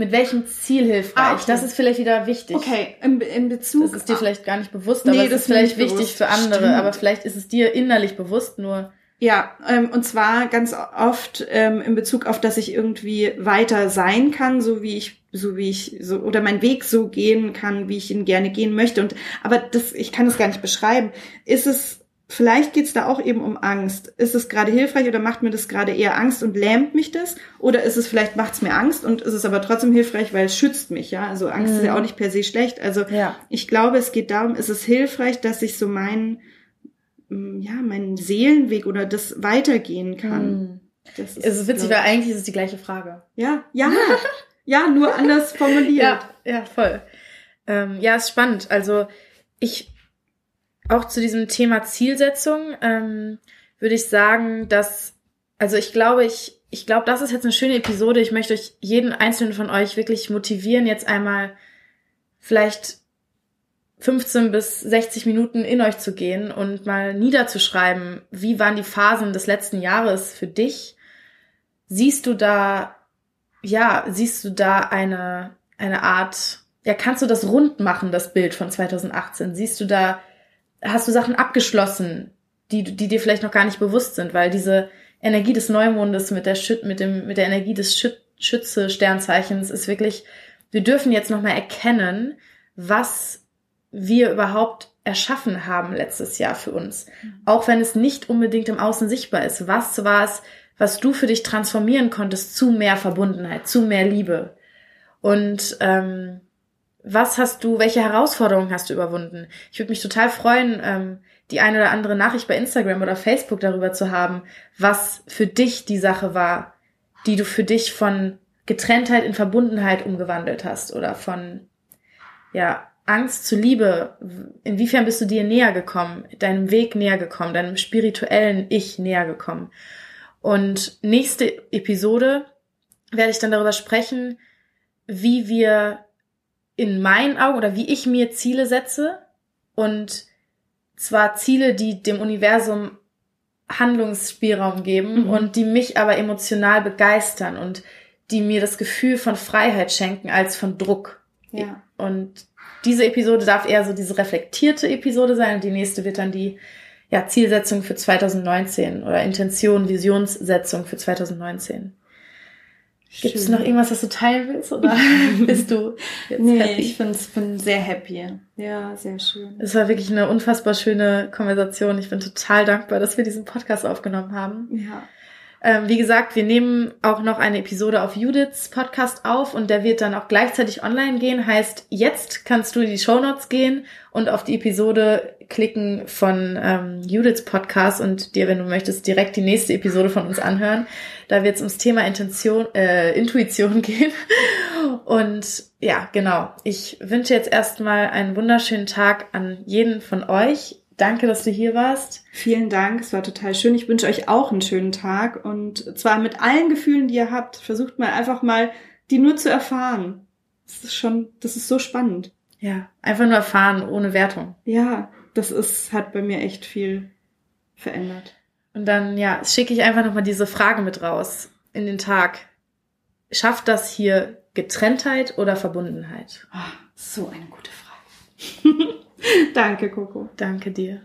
mit welchem Ziel hilfreich? Ah, okay. Das ist vielleicht wieder wichtig. Okay, in, in Bezug. Das ist dir vielleicht gar nicht bewusst, Nee, aber es das ist vielleicht wichtig bewusst. für andere, Stimmt. aber vielleicht ist es dir innerlich bewusst, nur Ja, ähm, und zwar ganz oft ähm, in Bezug auf, dass ich irgendwie weiter sein kann, so wie ich, so wie ich, so oder mein Weg so gehen kann, wie ich ihn gerne gehen möchte. Und aber das, ich kann es gar nicht beschreiben. Ist es Vielleicht geht's da auch eben um Angst. Ist es gerade hilfreich oder macht mir das gerade eher Angst und lähmt mich das? Oder ist es vielleicht macht's mir Angst und ist es aber trotzdem hilfreich, weil es schützt mich, ja? Also Angst ist ja auch nicht per se schlecht. Also ja. ich glaube, es geht darum, ist es hilfreich, dass ich so meinen, mm, ja, meinen Seelenweg oder das weitergehen kann. Hm. Das Es ist witzig, weil eigentlich ist es die gleiche Frage. ja, ja, [laughs] ja, nur anders formuliert. Ja, ja, voll. Ähm, ja, ist spannend. Also ich auch zu diesem Thema Zielsetzung ähm, würde ich sagen, dass also ich glaube, ich ich glaube, das ist jetzt eine schöne Episode. Ich möchte euch jeden einzelnen von euch wirklich motivieren, jetzt einmal vielleicht 15 bis 60 Minuten in euch zu gehen und mal niederzuschreiben, wie waren die Phasen des letzten Jahres für dich? Siehst du da, ja, siehst du da eine, eine Art, ja, kannst du das rund machen, das Bild von 2018? Siehst du da, hast du Sachen abgeschlossen, die, die dir vielleicht noch gar nicht bewusst sind, weil diese Energie des Neumondes mit der Schüt, mit dem, mit der Energie des Schüt, Schütze-Sternzeichens ist wirklich, wir dürfen jetzt nochmal erkennen, was wir überhaupt erschaffen haben letztes Jahr für uns. Auch wenn es nicht unbedingt im Außen sichtbar ist. Was war es, was du für dich transformieren konntest zu mehr Verbundenheit, zu mehr Liebe? Und ähm, was hast du, welche Herausforderungen hast du überwunden? Ich würde mich total freuen, ähm, die eine oder andere Nachricht bei Instagram oder Facebook darüber zu haben, was für dich die Sache war, die du für dich von Getrenntheit in Verbundenheit umgewandelt hast oder von ja, Angst zu Liebe. Inwiefern bist du dir näher gekommen, deinem Weg näher gekommen, deinem spirituellen Ich näher gekommen? Und nächste Episode werde ich dann darüber sprechen, wie wir in meinen Augen oder wie ich mir Ziele setze und zwar Ziele, die dem Universum Handlungsspielraum geben mhm. und die mich aber emotional begeistern und die mir das Gefühl von Freiheit schenken als von Druck. Ja. Und diese Episode darf eher so diese reflektierte Episode sein und die nächste wird dann die ja, Zielsetzung für 2019 oder Intention, Visionssetzung für 2019. Gibt es noch irgendwas, was du teilen willst oder [laughs] bist du jetzt nee, happy? ich find's, bin sehr happy. Ja, sehr schön. Es war wirklich eine unfassbar schöne Konversation. Ich bin total dankbar, dass wir diesen Podcast aufgenommen haben. Ja. Ähm, wie gesagt, wir nehmen auch noch eine Episode auf Judiths Podcast auf und der wird dann auch gleichzeitig online gehen. Heißt, jetzt kannst du in die Show Notes gehen und auf die Episode klicken von ähm, Judiths Podcast und dir, wenn du möchtest, direkt die nächste Episode von uns anhören. Da wird es ums Thema Intention, äh, Intuition [laughs] gehen. Und ja, genau. Ich wünsche jetzt erstmal einen wunderschönen Tag an jeden von euch. Danke, dass du hier warst. Vielen Dank, es war total schön. Ich wünsche euch auch einen schönen Tag und zwar mit allen Gefühlen, die ihr habt. Versucht mal einfach mal, die nur zu erfahren. Das ist schon, das ist so spannend. Ja, einfach nur erfahren, ohne Wertung. Ja, das ist, hat bei mir echt viel verändert. Und dann, ja, schicke ich einfach nochmal diese Frage mit raus in den Tag. Schafft das hier Getrenntheit oder Verbundenheit? Oh, so eine gute Frage. [laughs] Danke, Coco. Danke dir.